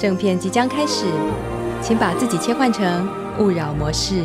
正片即将开始，请把自己切换成勿扰模式。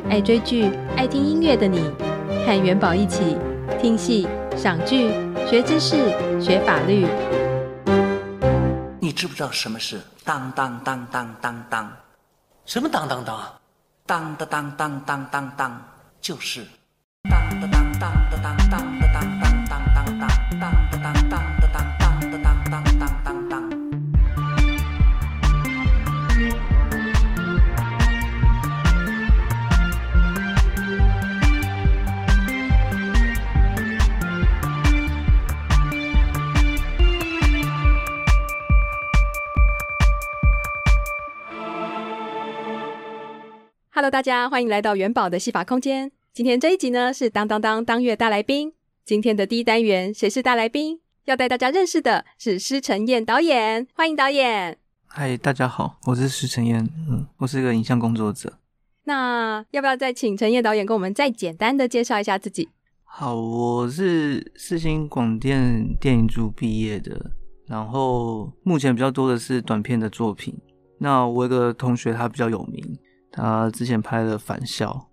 爱追剧、爱听音乐的你，和元宝一起听戏、赏剧、学知识、学法律。你知不知道什么是当当当当当当？什么当当当？当当当当当当当，就是 Hello，大家欢迎来到元宝的戏法空间。今天这一集呢是当当当当月大来宾。今天的第一单元，谁是大来宾？要带大家认识的是施承彦导演，欢迎导演。嗨，大家好，我是施承彦，嗯，我是一个影像工作者。那要不要再请陈彦导演跟我们再简单的介绍一下自己？好，我是四星广电电影组毕业的，然后目前比较多的是短片的作品。那我有个同学他比较有名。他之前拍了《返校》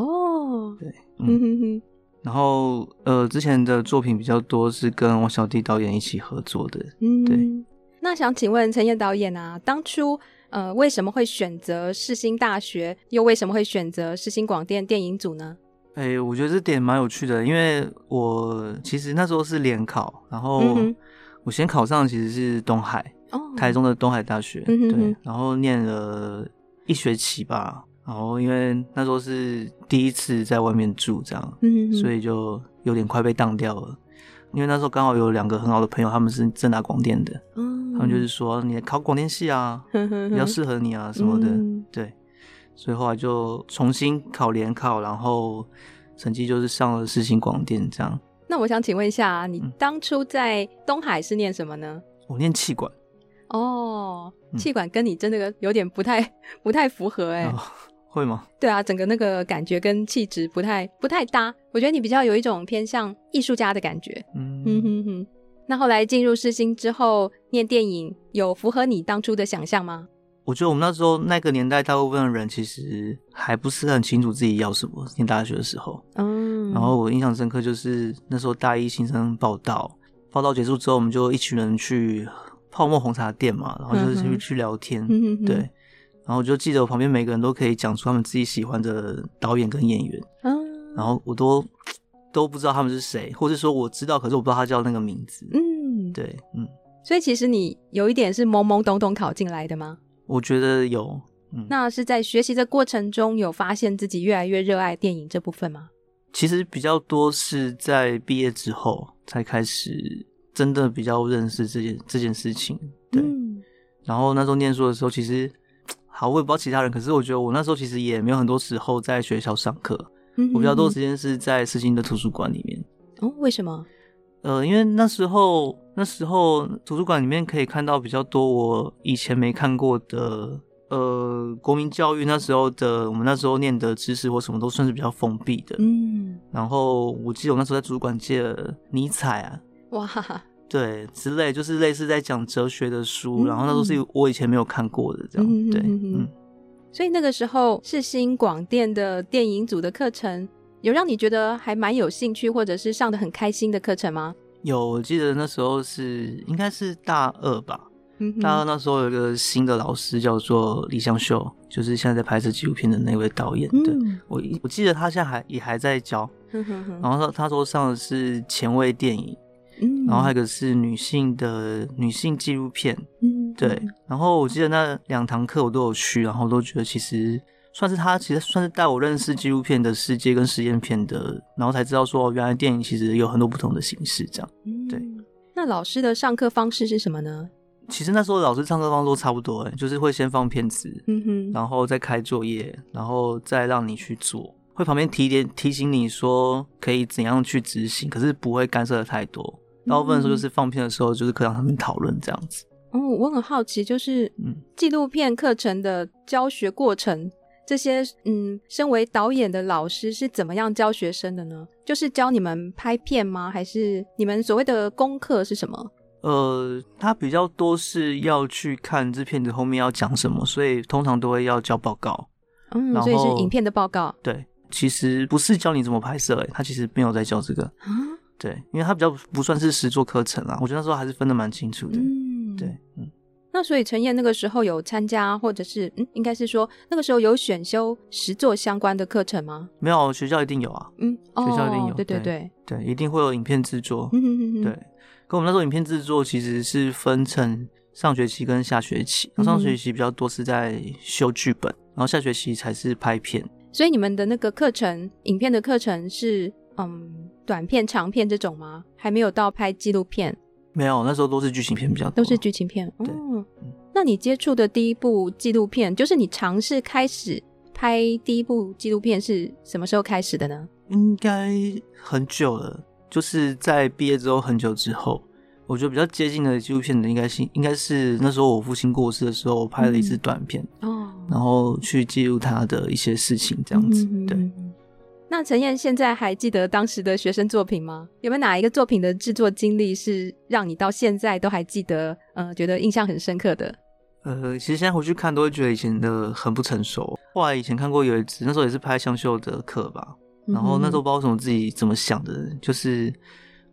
哦，对，嗯。哼哼，然后呃，之前的作品比较多是跟王小弟导演一起合作的，嗯，对。那想请问陈彦导演啊，当初呃为什么会选择世新大学，又为什么会选择世新广电电影组呢？哎、欸，我觉得这点蛮有趣的，因为我其实那时候是联考，然后我先考上其实是东海，哦，台中的东海大学，嗯、对，然后念了。一学期吧，然后因为那时候是第一次在外面住，这样，嗯所以就有点快被当掉了。因为那时候刚好有两个很好的朋友，他们是正大广电的，嗯，他们就是说你考广电系啊，呵呵呵比较适合你啊什么的，嗯，对。所以后来就重新考联考，然后成绩就是上了世新广电这样。那我想请问一下，你当初在东海是念什么呢？我念气管。哦，气管跟你真的有点不太 不太符合哎、哦，会吗？对啊，整个那个感觉跟气质不太不太搭。我觉得你比较有一种偏向艺术家的感觉。嗯哼哼哼。那后来进入世新之后念电影，有符合你当初的想象吗？我觉得我们那时候那个年代，大部分的人其实还不是很清楚自己要什么。念大学的时候，嗯，然后我印象深刻就是那时候大一新生报道，报道结束之后，我们就一群人去。泡沫红茶店嘛，然后就是去去聊天，嗯、对，然后我就记得我旁边每个人都可以讲出他们自己喜欢的导演跟演员，嗯，然后我都都不知道他们是谁，或者说我知道，可是我不知道他叫那个名字，嗯，对，嗯，所以其实你有一点是懵懵懂懂考进来的吗？我觉得有，嗯，那是在学习的过程中有发现自己越来越热爱电影这部分吗？其实比较多是在毕业之后才开始。真的比较认识这件这件事情，对。嗯、然后那时候念书的时候，其实 好，我也不知道其他人，可是我觉得我那时候其实也没有很多时候在学校上课，嗯、我比较多时间是在世新的图书馆里面。哦，为什么？呃，因为那时候那时候图书馆里面可以看到比较多我以前没看过的，呃，国民教育那时候的我们那时候念的知识或什么都算是比较封闭的，嗯，然后我记得我那时候在图书馆借了尼采啊，哇，对，之类就是类似在讲哲学的书，嗯、然后那都是我以前没有看过的，这样，嗯、对，嗯。所以那个时候是新广电的电影组的课程，有让你觉得还蛮有兴趣，或者是上的很开心的课程吗？有，我记得那时候是应该是大二吧。大二那时候有一个新的老师叫做李相秀，就是现在在拍摄纪录片的那位导演。对，我我记得他现在还也还在教。然后他他说上的是前卫电影，然后还有一个是女性的女性纪录片。嗯对。然后我记得那两堂课我都有去，然后都觉得其实算是他其实算是带我认识纪录片的世界跟实验片的，然后才知道说原来电影其实有很多不同的形式这样。对。那老师的上课方式是什么呢？其实那时候老师上课方式都差不多，哎，就是会先放片子，嗯哼，然后再开作业，然后再让你去做，会旁边提点提醒你说可以怎样去执行，可是不会干涉的太多。大部分时候就是放片的时候，就是课堂上面讨论这样子。哦，我很好奇，就是嗯，纪录片课程的教学过程，这些嗯，身为导演的老师是怎么样教学生的呢？就是教你们拍片吗？还是你们所谓的功课是什么？呃，他比较多是要去看这片子后面要讲什么，所以通常都会要交报告。嗯，所以是影片的报告。对，其实不是教你怎么拍摄，哎，他其实没有在教这个。啊，对，因为它比较不算是实作课程啊。我觉得那时候还是分的蛮清楚的。嗯，对，嗯。那所以陈燕那个时候有参加，或者是嗯，应该是说那个时候有选修实作相关的课程吗？没有，学校一定有啊。嗯，学校一定有。对对对对，一定会有影片制作。嗯嗯嗯，对。跟我们那时候影片制作其实是分成上学期跟下学期，上学期比较多是在修剧本，然后下学期才是拍片。所以你们的那个课程，影片的课程是嗯短片、长片这种吗？还没有到拍纪录片？没有，那时候都是剧情片比较多，都是剧情片。对，嗯，那你接触的第一部纪录片，就是你尝试开始拍第一部纪录片是什么时候开始的呢？应该很久了。就是在毕业之后很久之后，我觉得比较接近的纪录片的应该是应该是那时候我父亲过世的时候，我拍了一支短片哦，嗯、然后去记录他的一些事情这样子。嗯、对，那陈燕现在还记得当时的学生作品吗？有没有哪一个作品的制作经历是让你到现在都还记得？呃，觉得印象很深刻的？呃，其实现在回去看都会觉得以前的很不成熟。后来以前看过有一次，那时候也是拍香秀的课吧。然后那时候不知道什么自己怎么想的，就是，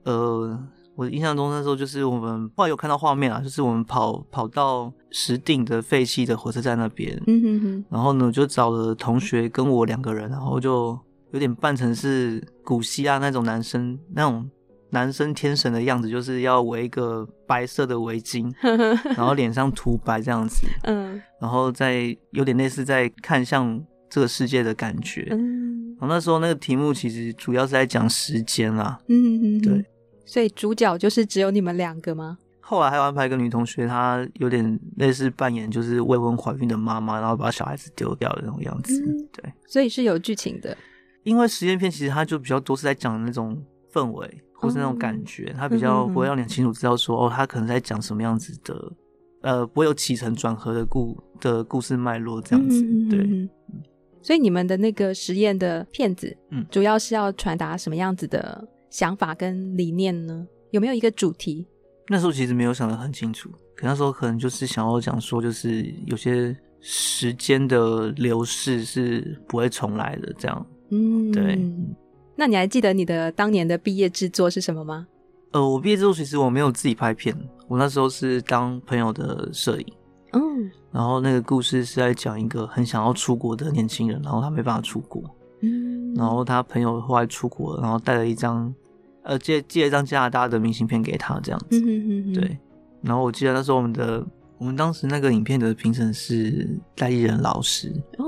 呃，我印象中那时候就是我们后来有看到画面啊，就是我们跑跑到石碇的废弃的火车站那边，嗯哼哼，然后呢就找了同学跟我两个人，然后就有点扮成是古希腊那种男生那种男生天神的样子，就是要围一个白色的围巾，然后脸上涂白这样子，嗯，然后再有点类似在看向这个世界的感觉，嗯。然后那时候那个题目其实主要是在讲时间啦，嗯嗯嗯，对，所以主角就是只有你们两个吗？后来还有安排一个女同学，她有点类似扮演就是未婚怀孕的妈妈，然后把小孩子丢掉的那种样子，嗯、对，所以是有剧情的。因为实验片其实它就比较多是在讲那种氛围或是那种感觉，它、嗯、比较不会让你很清楚知道说、嗯、哦，它可能在讲什么样子的，呃，不会有起承转合的故的故事脉络这样子，嗯、对。所以你们的那个实验的片子，嗯，主要是要传达什么样子的想法跟理念呢？有没有一个主题？那时候其实没有想得很清楚，可那时候可能就是想要讲说，就是有些时间的流逝是不会重来的，这样。嗯，对。那你还记得你的当年的毕业制作是什么吗？呃，我毕业之后其实我没有自己拍片，我那时候是当朋友的摄影。嗯。然后那个故事是在讲一个很想要出国的年轻人，然后他没办法出国，嗯，然后他朋友后来出国了，然后带了一张，呃，借借了一张加拿大的明信片给他，这样子，嗯哼哼哼，对。然后我记得那时候我们的，我们当时那个影片的评审是戴立忍老师，哦，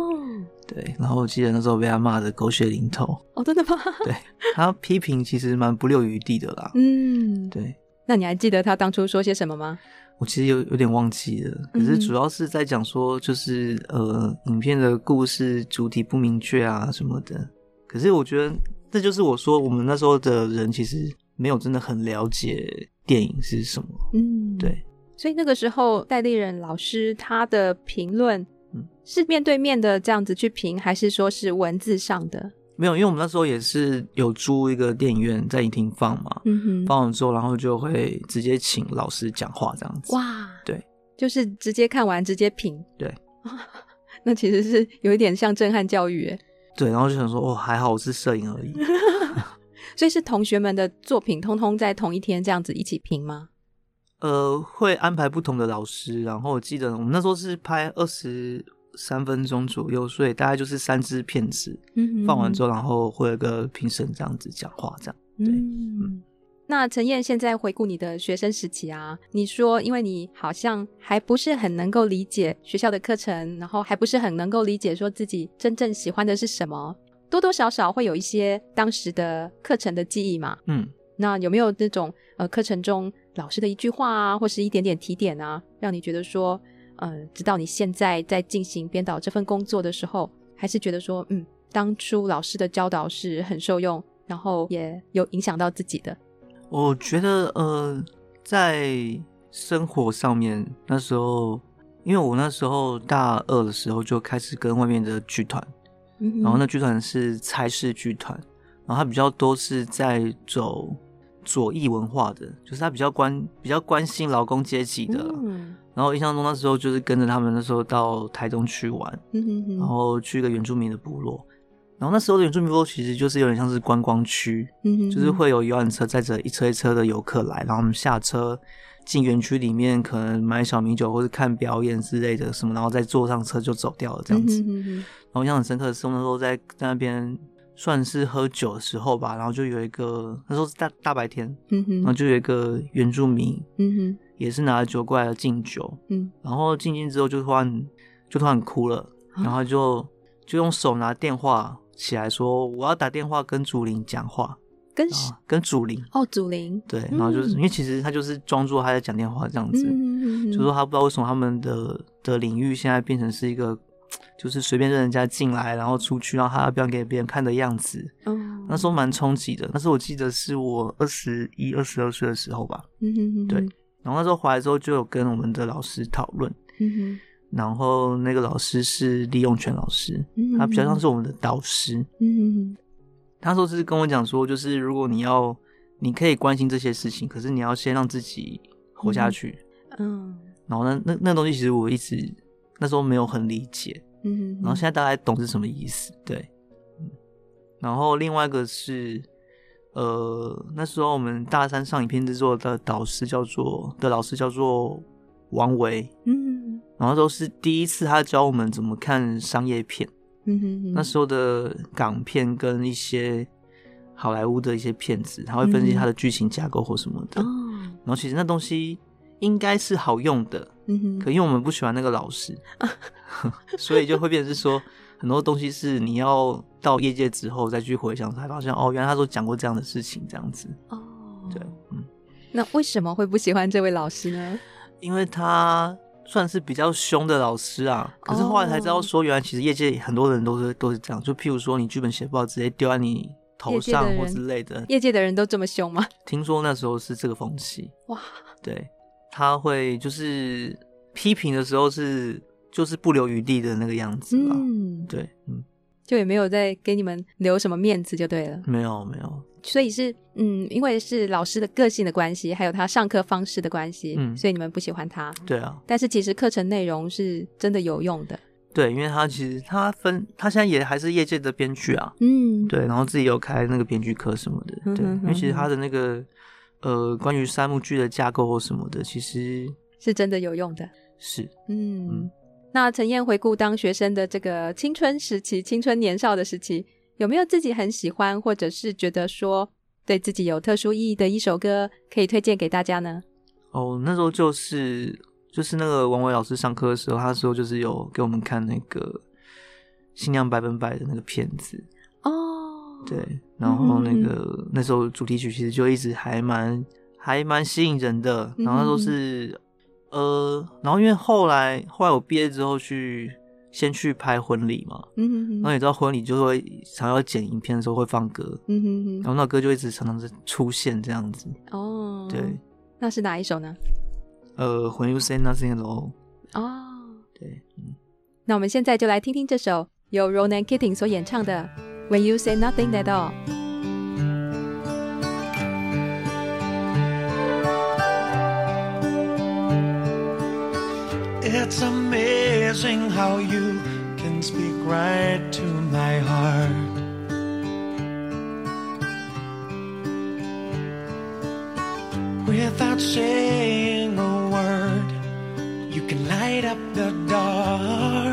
对。然后我记得那时候被他骂的狗血淋头，哦，真的吗？对，他批评其实蛮不留余地的啦，嗯，对。那你还记得他当初说些什么吗？我其实有有点忘记了，可是主要是在讲说，就是、嗯、呃，影片的故事主题不明确啊什么的。可是我觉得这就是我说，我们那时候的人其实没有真的很了解电影是什么。嗯，对。所以那个时候戴立人老师他的评论，嗯，是面对面的这样子去评，还是说是文字上的？没有，因为我们那时候也是有租一个电影院在影厅放嘛，嗯哼，放完之后，然后就会直接请老师讲话这样子。哇，对，就是直接看完直接评。对，那其实是有一点像震撼教育，哎。对，然后就想说，哦，还好我是摄影而已。所以是同学们的作品，通通在同一天这样子一起评吗？呃，会安排不同的老师，然后我记得我们那时候是拍二十三分钟左右，所以大概就是三支片子，嗯，放完之后，然后会有个评审这样子讲话，这样。对，嗯。嗯，那陈燕现在回顾你的学生时期啊，你说因为你好像还不是很能够理解学校的课程，然后还不是很能够理解说自己真正喜欢的是什么。多多少少会有一些当时的课程的记忆嘛，嗯，那有没有那种呃课程中老师的一句话啊，或是一点点提点啊，让你觉得说，呃，直到你现在在进行编导这份工作的时候，还是觉得说，嗯，当初老师的教导是很受用，然后也有影响到自己的。我觉得呃，在生活上面那时候，因为我那时候大二的时候就开始跟外面的剧团。然后那剧团是差事剧团，然后它比较多是在走左翼文化的，就是他比较关比较关心劳工阶级的。嗯、然后印象中那时候就是跟着他们那时候到台东去玩，嗯、然后去一个原住民的部落。然后那时候的原住民部落其实就是有点像是观光区，嗯、就是会有游览车载着一车一车的游客来，然后我们下车进园区里面，可能买小米酒或者看表演之类的什么，然后再坐上车就走掉了这样子。嗯然后印象很深刻的是，那时候在在那边算是喝酒的时候吧，然后就有一个那时候是大大白天，嗯哼，然后就有一个原住民，嗯哼，也是拿着酒过来敬酒，嗯，然后敬敬之后就突然就突然哭了，然后就就用手拿电话起来说：“我要打电话跟祖林讲话。”跟跟祖林哦，祖林对，然后就是、嗯、因为其实他就是装作他在讲电话这样子，嗯、就说他不知道为什么他们的的领域现在变成是一个。就是随便让人家进来，然后出去，让他表演给别人看的样子。嗯，那时候蛮冲击的。那时候我记得是我二十一、二十二岁的时候吧。嗯哼哼。对。然后那时候回来之后，就有跟我们的老师讨论。嗯哼。然后那个老师是李永泉老师，嗯、他比较像是我们的导师。嗯哼哼。他说是跟我讲说，就是如果你要，你可以关心这些事情，可是你要先让自己活下去。嗯。嗯然后那，那那东西其实我一直。那时候没有很理解，嗯，然后现在大概懂是什么意思，对，嗯，然后另外一个是，呃，那时候我们大三上影片制作的导师叫做的老师叫做王维，嗯，然后都是第一次他教我们怎么看商业片，嗯哼，那时候的港片跟一些好莱坞的一些片子，他会分析他的剧情架构或什么的，嗯，然后其实那东西。应该是好用的，嗯哼，可因为我们不喜欢那个老师，所以就会变成是说很多东西是你要到业界之后再去回想，才发现哦，原来他都讲过这样的事情，这样子。哦，对，嗯，那为什么会不喜欢这位老师呢？因为他算是比较凶的老师啊。可是后来才知道说，原来其实业界很多人都是都是这样，就譬如说你剧本写不好，直接丢在你头上或之类的。业界的人都这么凶吗？听说那时候是这个风气。哇，对。他会就是批评的时候是就是不留余地的那个样子吧？嗯，对，嗯，就也没有再给你们留什么面子就对了。没有，没有。所以是嗯，因为是老师的个性的关系，还有他上课方式的关系，嗯，所以你们不喜欢他。对啊。但是其实课程内容是真的有用的。对，因为他其实他分他现在也还是业界的编剧啊，嗯，对，然后自己有开那个编剧课什么的，对，嗯哼哼哼，因为其实他的那个。呃，关于三幕剧的架构或什么的，其实是真的有用的。是，嗯，嗯，那陈燕回顾当学生的这个青春时期、青春年少的时期，有没有自己很喜欢，或者是觉得说对自己有特殊意义的一首歌，可以推荐给大家呢？哦，那时候就是就是那个王伟老师上课的时候，他说就是有给我们看那个《新娘百分百》的那个片子。对，然后那个、那时候主题曲其实就一直还蛮还蛮吸引人的，然后那时候是、呃，然后因为后来后来我毕业之后去先去拍婚礼嘛，嗯哼哼，然后你知道婚礼就会常要剪影片的时候会放歌，嗯哼哼，然后那歌就一直常常是出现这样子，哦，对，那是哪一首呢？呃，When You Say Nothing At All，哦，对，嗯，那我们现在就来听听这首由 Ronan Keating 所演唱的。When You Say Nothing at all. It's amazing how you can speak right to my heart. Without saying a word, you can light up the dark.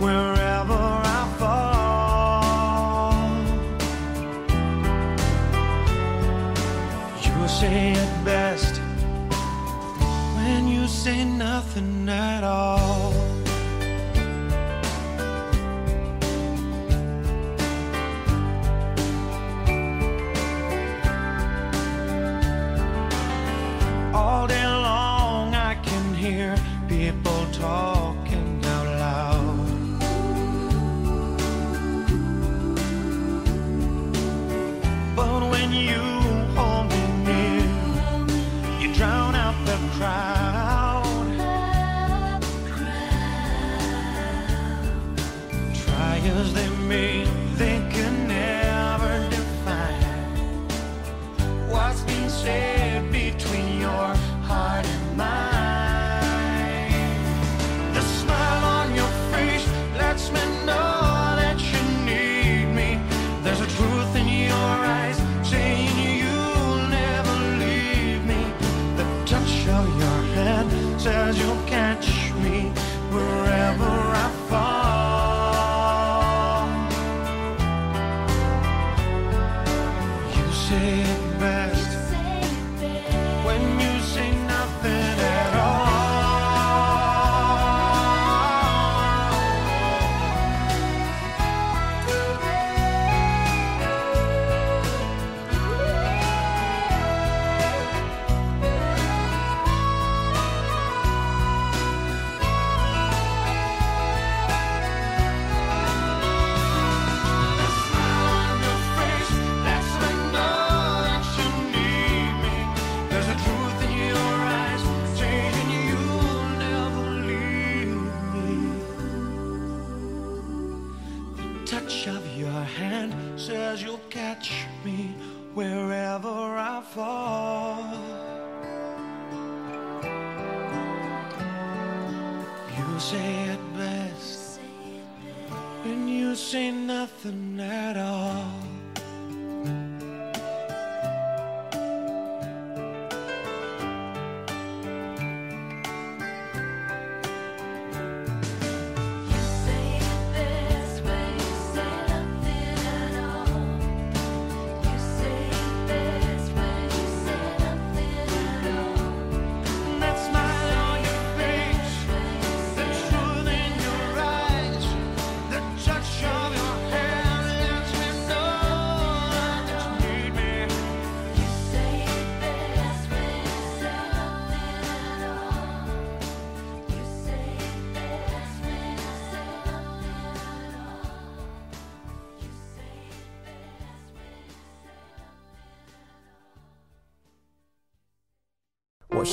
wherever I fall. You say it best when you say nothing at all. All day long, I can hear people talking try. Touch of your hand says you'll catch me wherever I fall. You say it best when you say nothing at all.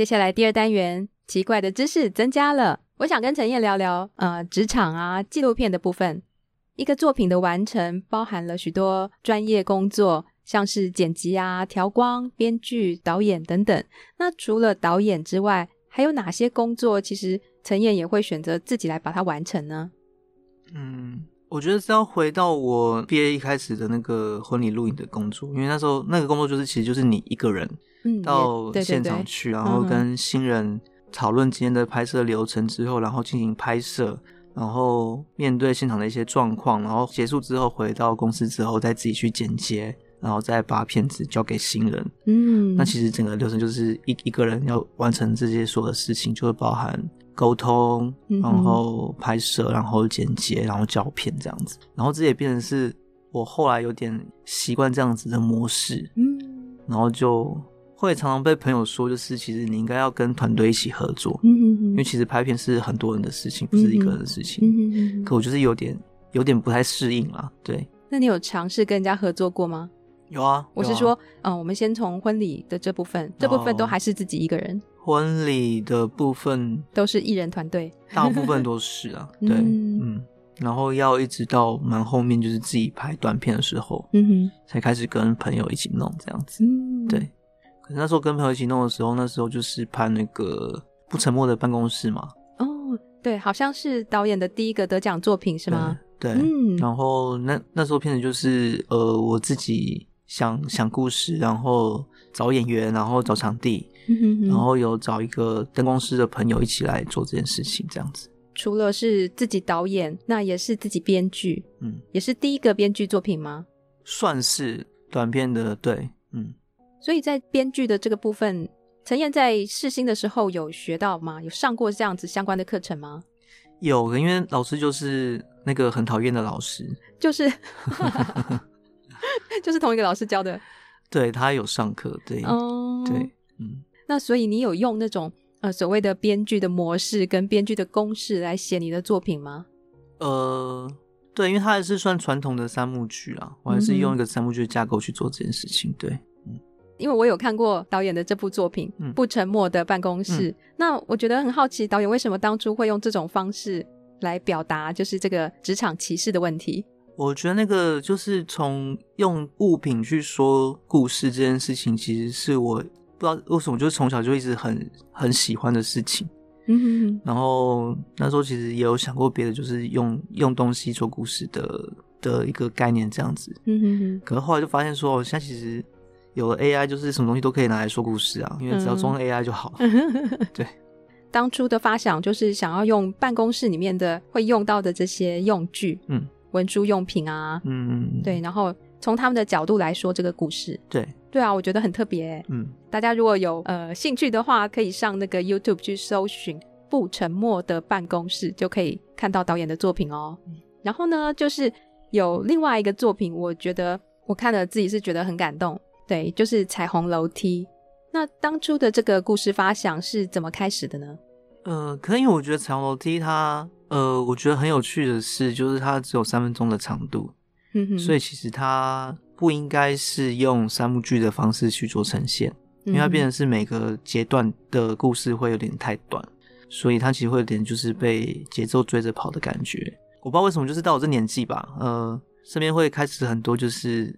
接下来第二单元，奇怪的知识增加了。我想跟陈燕聊聊，呃，职场啊，纪录片的部分。一个作品的完成，包含了许多专业工作，像是剪辑啊、调光、编剧、导演等等。那除了导演之外，还有哪些工作，其实陈燕也会选择自己来把它完成呢？嗯。我觉得是要回到我毕业一开始的那个婚礼录影的工作，因为那时候那个工作就是其实就是你一个人到现场去，然后跟新人讨论今天的拍摄流程之后，然后进行拍摄，然后面对现场的一些状况，然后结束之后回到公司之后再自己去剪接，然后再把片子交给新人。嗯，那其实整个流程就是一一个人要完成这些所有的事情，就会包含。沟通，然后拍摄，然后剪接，然后胶片这样子，然后这也变成是我后来有点习惯这样子的模式，嗯，然后就会常常被朋友说，就是其实你应该要跟团队一起合作，嗯嗯嗯，因为其实拍片是很多人的事情，不是一个人的事情，嗯嗯嗯，可我就是有点有点不太适应啦，对。那你有尝试跟人家合作过吗？有啊，我是说，嗯，我们先从婚礼的这部分，这部分都还是自己一个人。婚礼的部分都是艺人团队，大部分 都是啊，对，嗯，然后要一直到蛮后面，就是自己拍短片的时候，嗯哼，才开始跟朋友一起弄这样子，嗯，对。那时候跟朋友一起弄的时候，那时候就是拍那个不沉默的办公室嘛，哦，对，好像是导演的第一个得奖作品是吗？对，嗯，然后那那时候片子就是呃我自己。想想故事，然后找演员，然后找场地，嗯、哼哼然后有找一个灯光师的朋友一起来做这件事情，这样子。除了是自己导演，那也是自己编剧，嗯，也是第一个编剧作品吗？算是短片的，对，嗯。所以在编剧的这个部分，陈燕在试新的时候有学到吗？有上过这样子相关的课程吗？有的，因为老师就是那个很讨厌的老师，就是。就是同一个老师教的，对，他有上课，对，嗯，对，嗯，那所以你有用那种呃所谓的编剧的模式跟编剧的公式来写你的作品吗？呃，对，因为他还是算传统的三幕剧啊，我还是用一个三幕剧的架构去做这件事情，对，嗯，因为我有看过导演的这部作品《不沉默的办公室》，嗯，那我觉得很好奇，导演为什么当初会用这种方式来表达，就是这个职场歧视的问题。我觉得那个就是从用物品去说故事这件事情，其实是我不知道为什么，就是从小就一直很很喜欢的事情。嗯哼哼。然后那时候其实也有想过别的，就是用用东西做故事的的一个概念这样子。嗯哼哼。可是后来就发现说，现在其实有了 AI，就是什么东西都可以拿来说故事啊，因为只要装 AI 就好。嗯。对。当初的发想就是想要用办公室里面的会用到的这些用具。嗯。文书用品啊，嗯，对，然后从他们的角度来说这个故事，对，对啊，我觉得很特别，嗯，大家如果有呃兴趣的话，可以上那个 YouTube 去搜寻《不沉默的办公室》，就可以看到导演的作品哦。嗯，然后呢，就是有另外一个作品，我觉得我看了自己是觉得很感动，对，就是《彩虹楼梯》。那当初的这个故事发想是怎么开始的呢？呃，可能因为我觉得《彩虹楼梯》它。呃，我觉得很有趣的是，就是它只有三分钟的长度，嗯哼，所以其实它不应该是用三幕剧的方式去做呈现，因为它变成是每个阶段的故事会有点太短，所以它其实会有点就是被节奏追着跑的感觉。我不知道为什么，就是到我这年纪吧，呃，身边会开始很多就是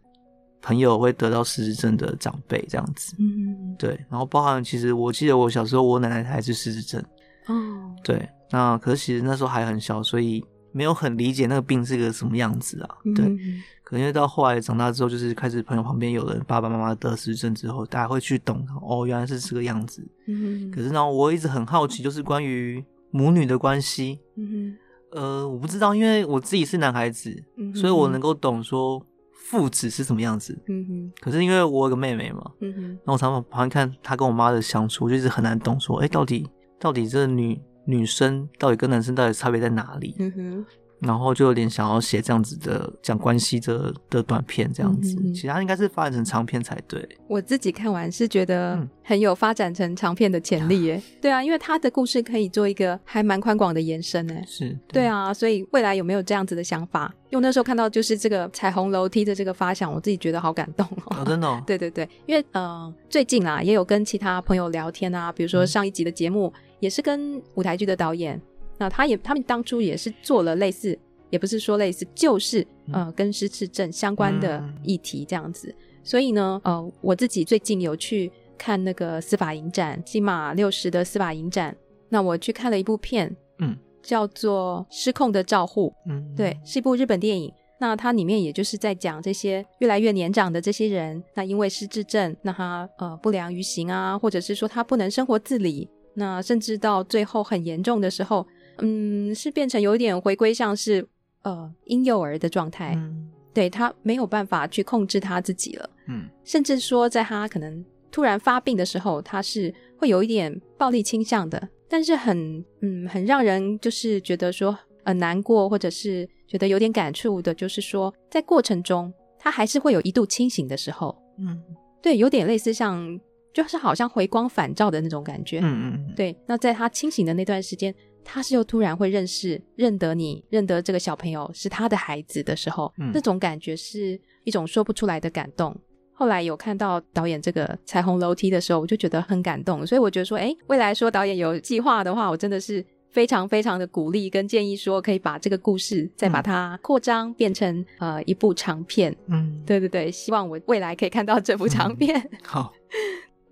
朋友会得到失智症的长辈这样子，嗯，对，然后包含其实我记得我小时候我奶奶还是失智症，哦，对。那可是其实那时候还很小，所以没有很理解那个病是个什么样子啊。对，嗯、可能因为到后来长大之后，就是开始朋友旁边有人爸爸妈妈得失智症之后，大家会去懂哦，原来是这个样子。嗯，可是呢，我一直很好奇，就是关于母女的关系。嗯，呃，我不知道，因为我自己是男孩子，嗯、所以我能够懂说父子是什么样子。嗯哼。可是因为我有个妹妹嘛，嗯哼，然后我常常旁边看她跟我妈的相处，我就一直很难懂说，哎，到底到底这女。女生到底跟男生到底差别在哪里？嗯哼，然后就有点想要写这样子的讲关系的的短片这样子，嗯、其他应该是发展成长片才对。我自己看完是觉得很有发展成长片的潜力耶。嗯、对啊，因为他的故事可以做一个还蛮宽广的延伸呢。是对，对啊，所以未来有没有这样子的想法？因为那时候看到就是这个彩虹楼梯的这个发想，我自己觉得好感动哦。哦真的、哦？对对对，因为呃最近啊也有跟其他朋友聊天啊，比如说上一集的节目、嗯、也是跟舞台剧的导演。那他也，他们当初也是做了类似，也不是说类似，就是呃跟失智症相关的议题这样子。嗯、所以呢，呃，我自己最近有去看那个司法影展，金马六十的司法影展。那我去看了一部片，嗯，叫做《失控的照护》，嗯，对，是一部日本电影。那它里面也就是在讲这些越来越年长的这些人，那因为失智症，那他呃不良于行啊，或者是说他不能生活自理，那甚至到最后很严重的时候。嗯，是变成有点回归像是呃婴幼儿的状态，嗯，对，他没有办法去控制他自己了，嗯，甚至说在他可能突然发病的时候，他是会有一点暴力倾向的，但是很嗯很让人就是觉得说呃难过或者是觉得有点感触的，就是说在过程中他还是会有一度清醒的时候，嗯，对，有点类似像就是好像回光返照的那种感觉，嗯嗯，对，那在他清醒的那段时间。他是又突然会认识、认得你、认得这个小朋友是他的孩子的时候，嗯，那种感觉是一种说不出来的感动。后来有看到导演这个彩虹楼梯的时候，我就觉得很感动。所以我觉得说，哎，未来说导演有计划的话，我真的是非常非常的鼓励跟建议，说可以把这个故事再把它扩张变成呃一部长片。嗯，对对对，希望我未来可以看到这部长片。嗯，好。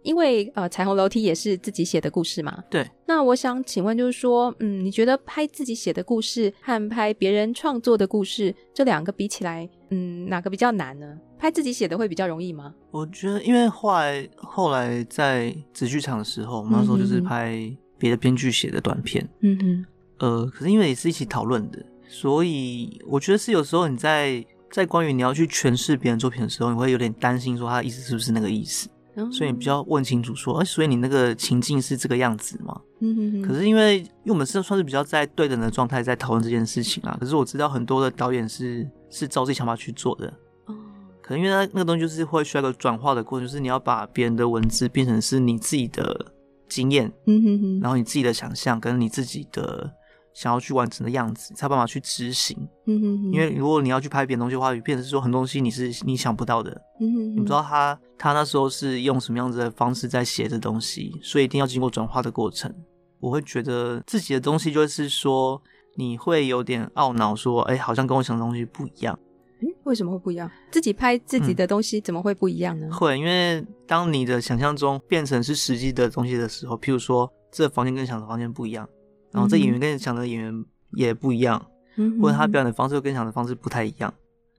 因为呃，彩虹楼梯也是自己写的故事嘛。对。那我想请问，就是说，嗯，你觉得拍自己写的故事和拍别人创作的故事这两个比起来，嗯，哪个比较难呢？拍自己写的会比较容易吗？我觉得，因为后来后来在纸剧场的时候，我们那时候就是拍别的编剧写的短片。嗯哼。呃，可是因为也是一起讨论的，所以我觉得是有时候你在在关于你要去诠释别人作品的时候，你会有点担心，说他的意思是不是那个意思。所以你比较问清楚说，哎，所以你那个情境是这个样子吗？嗯哼哼。可是因为因为我们是算是比较在对等的状态在讨论这件事情啊。可是我知道很多的导演是是照自己想法去做的。哦。可能因为那那个东西就是会需要一个转化的过程，就是你要把别人的文字变成是你自己的经验，嗯哼哼。然后你自己的想象跟你自己的。想要去完成的样子，才有办法去执行。嗯哼哼。因为如果你要去拍别的东西的话，变成是说很多东西你是你想不到的。嗯哼哼。你不知道他他那时候是用什么样子的方式在写这东西，所以一定要经过转化的过程。我会觉得自己的东西就是说，你会有点懊恼，说，哎，好像跟我想的东西不一样。嗯，为什么会不一样？自己拍自己的东西怎么会不一样呢？嗯，会，因为当你的想象中变成是实际的东西的时候，譬如说，这个房间跟想的房间不一样。然后这演员跟你想的演员也不一样，嗯、或者他表演的方式又跟你想的方式不太一样，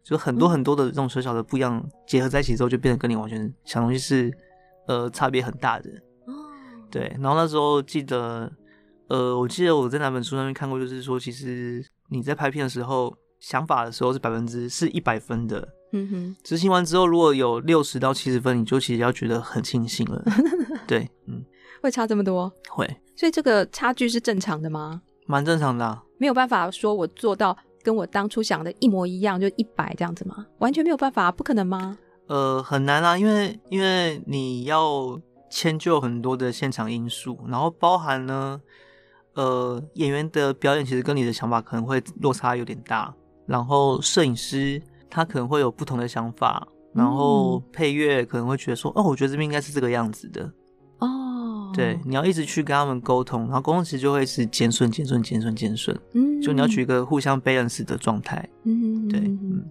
就很多很多的这种小小的不一样结合在一起之后，就变得跟你完全想的东西是呃差别很大的。哦，对。然后那时候记得，呃，我记得我在哪本书上面看过，就是说，其实你在拍片的时候，想法的时候是百分之是一百分的。嗯哼。执行完之后，如果有六十到七十分，你就其实要觉得很庆幸了。对，嗯。会差这么多？会。所以这个差距是正常的吗？蛮正常的啊，没有办法说我做到跟我当初想的一模一样，就一百这样子吗？完全没有办法，不可能吗？呃，很难啊，因为因为你要迁就很多的现场因素，然后包含呢，呃，演员的表演其实跟你的想法可能会落差有点大，然后摄影师他可能会有不同的想法，然后配乐可能会觉得说，哦，我觉得这边应该是这个样子的。对，你要一直去跟他们沟通，然后沟通其实就会是减损、减损、减损、减损。嗯，就你要取一个互相 balance 的状态。嗯，对，嗯。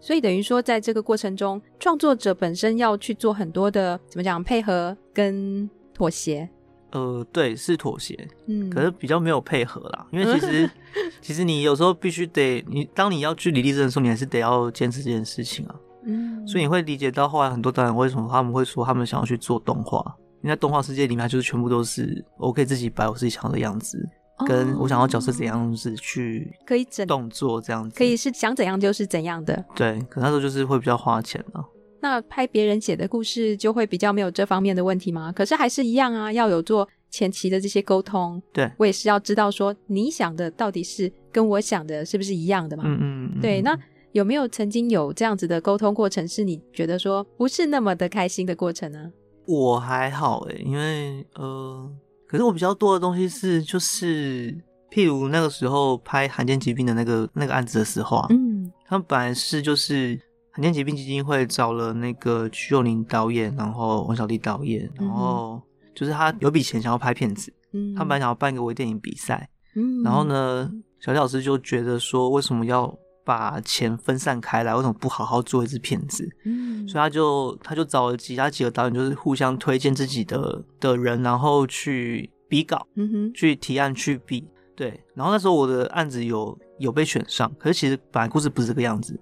所以等于说，在这个过程中，创作者本身要去做很多的怎么讲配合跟妥协。呃，对，是妥协。嗯，可是比较没有配合啦，因为其实 其实你有时候必须得，你当你要据理力争的时候，你还是得要坚持这件事情啊。嗯，所以你会理解到后来很多导演为什么他们会说他们想要去做动画。因为在动画世界里面，就是全部都是我可以自己摆我自己想要的样子，跟我想要角色怎样子去可以整动作这样子，可以是想怎样就是怎样的。对，可那时候就是会比较花钱了。那拍别人写的故事就会比较没有这方面的问题吗？可是还是一样啊，要有做前期的这些沟通，对我也是要知道说你想的到底是跟我想的是不是一样的嘛？嗯嗯，嗯对。那有没有曾经有这样子的沟通过程，是你觉得说不是那么的开心的过程呢？我还好诶，因为呃，可是我比较多的东西是就是，譬如那个时候拍罕见疾病的那个那个案子的时候啊，嗯，他们本来是就是。罕见疾病基金会找了那个瞿友宁导演，然后王小弟导演，然后就是他有笔钱想要拍片子，嗯，他本来想要办一个微电影比赛，嗯，然后呢，小弟老师就觉得说，为什么要把钱分散开来？为什么不好好做一支片子？嗯，所以他就他就找了其他几个导演，就是互相推荐自己的的人，然后去比稿，嗯哼，去提案去比，对，然后那时候我的案子有有被选上，可是其实本来故事不是这个样子。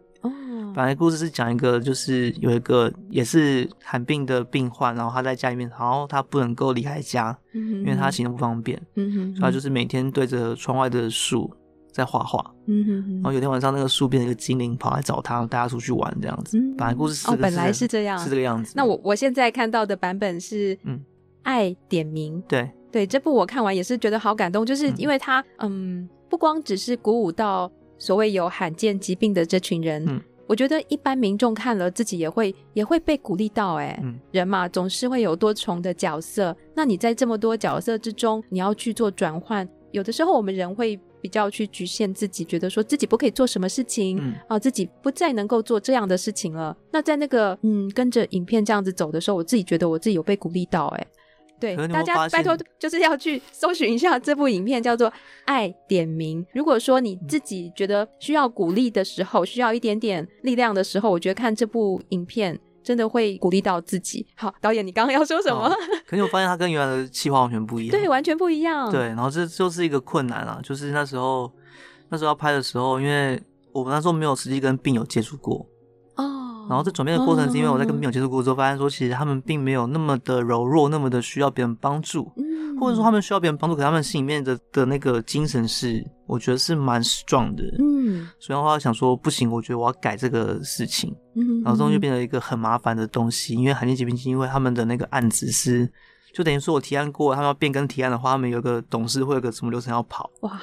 本来故事是讲一个，就是有一个也是罕病的病患，然后他在家里面，然后他不能够离开家，嗯哼，因为他行动不方便，嗯哼，所以他就是每天对着窗外的树在画画，嗯哼，然后有天晚上那个树变成一个精灵跑来找他，带他出去玩这样子。嗯，本来故事是哦，本来是这样，是这个样子。那我我现在看到的版本是，嗯，爱点名，对对，这部我看完也是觉得好感动，就是因为他，嗯，不光只是鼓舞到所谓有罕见疾病的这群人，嗯。我觉得一般民众看了自己也会也会被鼓励到，哎，嗯，人嘛总是会有多重的角色，那你在这么多角色之中，你要去做转换，有的时候我们人会比较去局限自己，觉得说自己不可以做什么事情，嗯，啊，自己不再能够做这样的事情了。那在那个嗯跟着影片这样子走的时候，我自己觉得我自己有被鼓励到，哎。对，大家拜托，就是要去搜寻一下这部影片，叫做《爱点名》。如果说你自己觉得需要鼓励的时候，需要一点点力量的时候，我觉得看这部影片真的会鼓励到自己。好，导演，你刚刚要说什么？可是我发现他跟原来的企划完全不一样，对，完全不一样。对，然后这就是一个困难啊，就是那时候那时候要拍的时候，因为我们那时候没有实际跟病友接触过哦。然后这转变的过程是因为我在跟病友接触过之后，发现说其实他们并没有那么的柔弱，那么的需要别人帮助，或者说他们需要别人帮助，可他们心里面的的那个精神是，我觉得是蛮 strong 的。嗯，所以的话想说不行，我觉得我要改这个事情。嗯，然后这东西就变成一个很麻烦的东西，因为罕见疾病基金会他们的那个案子是，就等于说我提案过，他们要变更提案的话，他们有个董事会有个什么流程要跑，哇，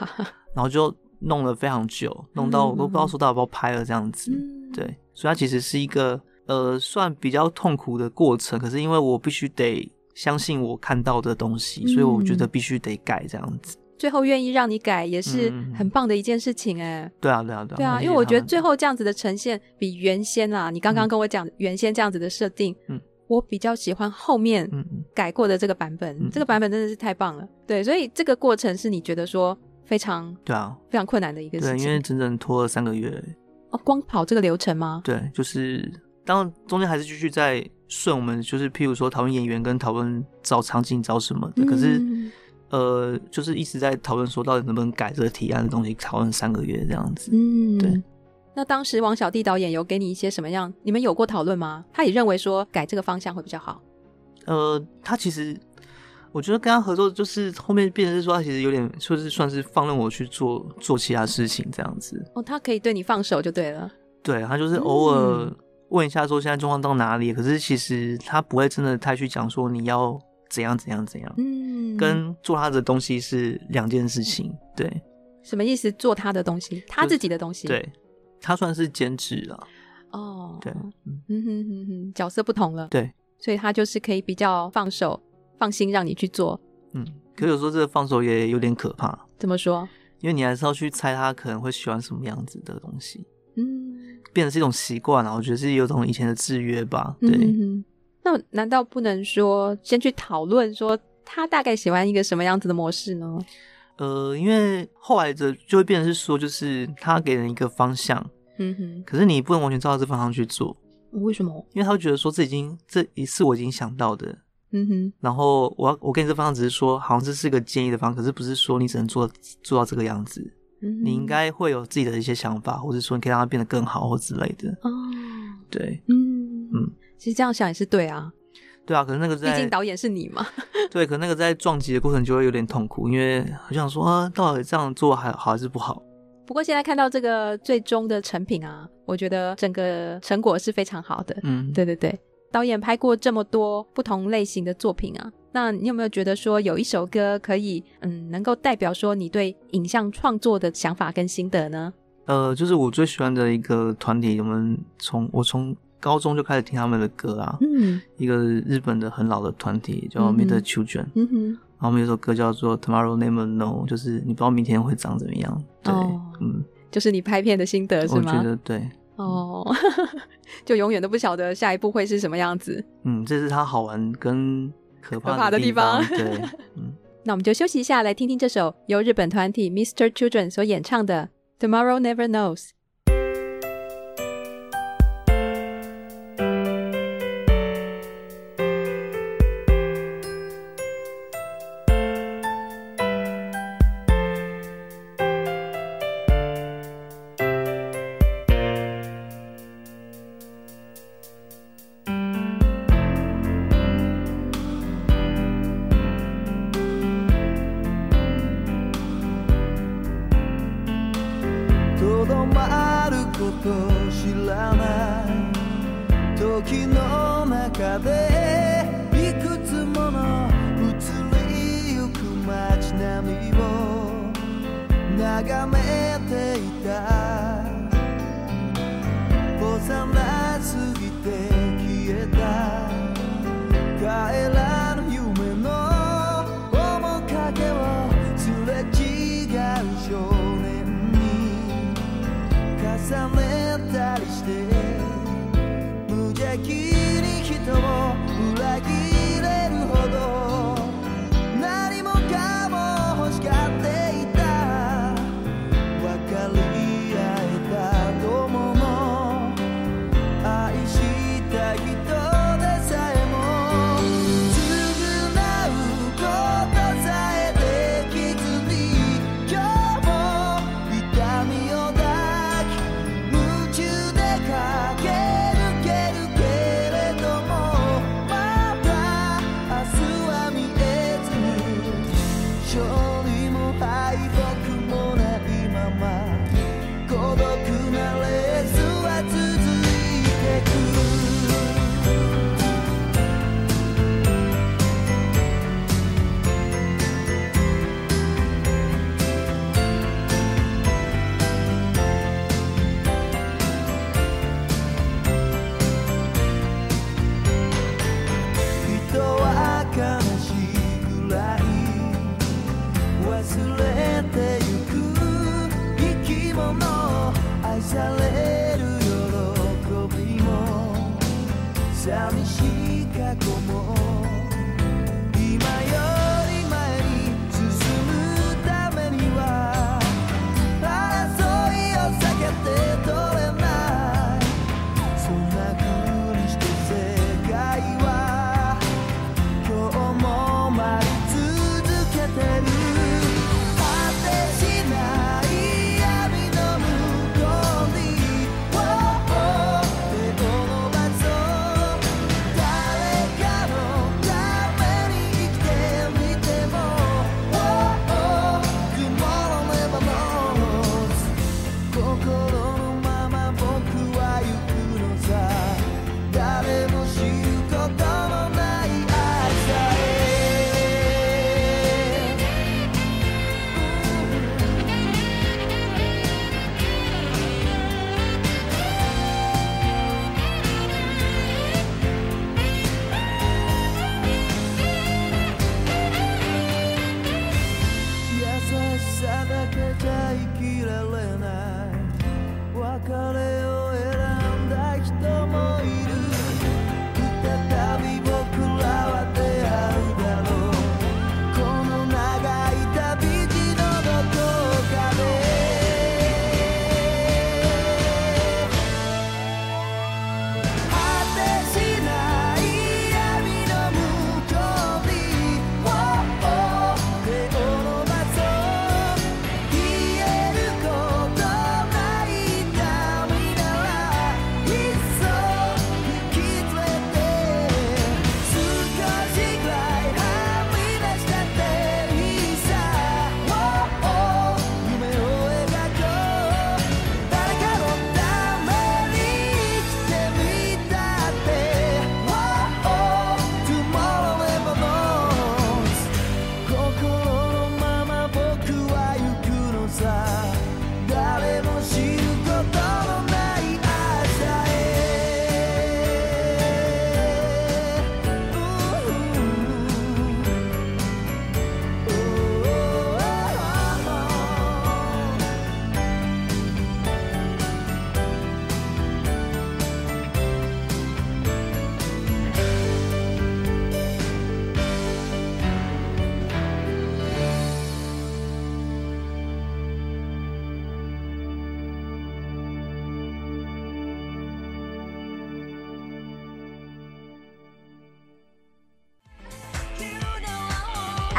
然后就弄了非常久，弄到我都不知道说到底要不要拍了这样子，对。所以它其实是一个呃，算比较痛苦的过程。可是因为我必须得相信我看到的东西，嗯、所以我觉得必须得改这样子。最后愿意让你改，也是很棒的一件事情哎、欸。对啊，对啊，对啊。对啊，因为我觉得最后这样子的呈现，比原先啊，你刚刚跟我讲原先这样子的设定，嗯，我比较喜欢后面改过的这个版本。嗯、这个版本真的是太棒了。对，所以这个过程是你觉得说非常对啊，非常困难的一个事情。对，因为整整拖了三个月。哦，光跑这个流程吗？对，就是当然中间还是继续在顺我们，就是譬如说讨论演员跟讨论找场景找什么的。嗯、可是呃，就是一直在讨论说到底能不能改这个提案的东西，讨论三个月这样子。嗯，对。那当时王小弟导演有给你一些什么样？你们有过讨论吗？他也认为说改这个方向会比较好。呃，他其实。我觉得跟他合作，就是后面变成是说，他其实有点就是算是放任我去做做其他事情这样子。哦，他可以对你放手就对了。对，他就是偶尔问一下说现在状况到哪里，嗯、可是其实他不会真的太去讲说你要怎样怎样怎样。嗯，跟做他的东西是两件事情。对，什么意思？做他的东西，他自己的东西。对，他算是兼职了。哦，对，嗯哼哼哼，角色不同了。对，所以他就是可以比较放手。放心让你去做，嗯，可有时候这个放手也有点可怕。怎么说？因为你还是要去猜他可能会喜欢什么样子的东西，嗯，变成是一种习惯了。我觉得是有种以前的制约吧。对，嗯，那难道不能说先去讨论说他大概喜欢一个什么样子的模式呢？呃，因为后来的就会变成是说，就是他给人一个方向，嗯哼，可是你不能完全照这方向去做。为什么？因为他会觉得说这已经这一次我已经想到的。嗯哼，然后我要我跟你这方向只是说，好像这是个建议的方，可是不是说你只能做做到这个样子。嗯哼，你应该会有自己的一些想法，或者说你可以让它变得更好或之类的。哦，对，嗯嗯，其实这样想也是对啊。对啊，可是那个在毕竟导演是你嘛。对，可是那个在撞击的过程就会有点痛苦，因为好像说啊，到底这样做还好还是不好？不过现在看到这个最终的成品啊，我觉得整个成果是非常好的。嗯，对对对。导演拍过这么多不同类型的作品啊，那你有没有觉得说有一首歌可以，嗯，能够代表说你对影像创作的想法跟心得呢？呃，就是我最喜欢的一个团体，我们从我从高中就开始听他们的歌啊，嗯，一个日本的很老的团体叫 the Children，嗯哼，然后我们有首歌叫做 Tomorrow Never Know，就是你不知道明天会长怎么样，对，哦、嗯，就是你拍片的心得是吗？我觉得对。哦，就永远都不晓得下一步会是什么样子。嗯，这是它好玩跟可怕的地方。地方对，嗯，那我们就休息一下，来听听这首由日本团体 Mr. Children 所演唱的《Tomorrow Never Knows》。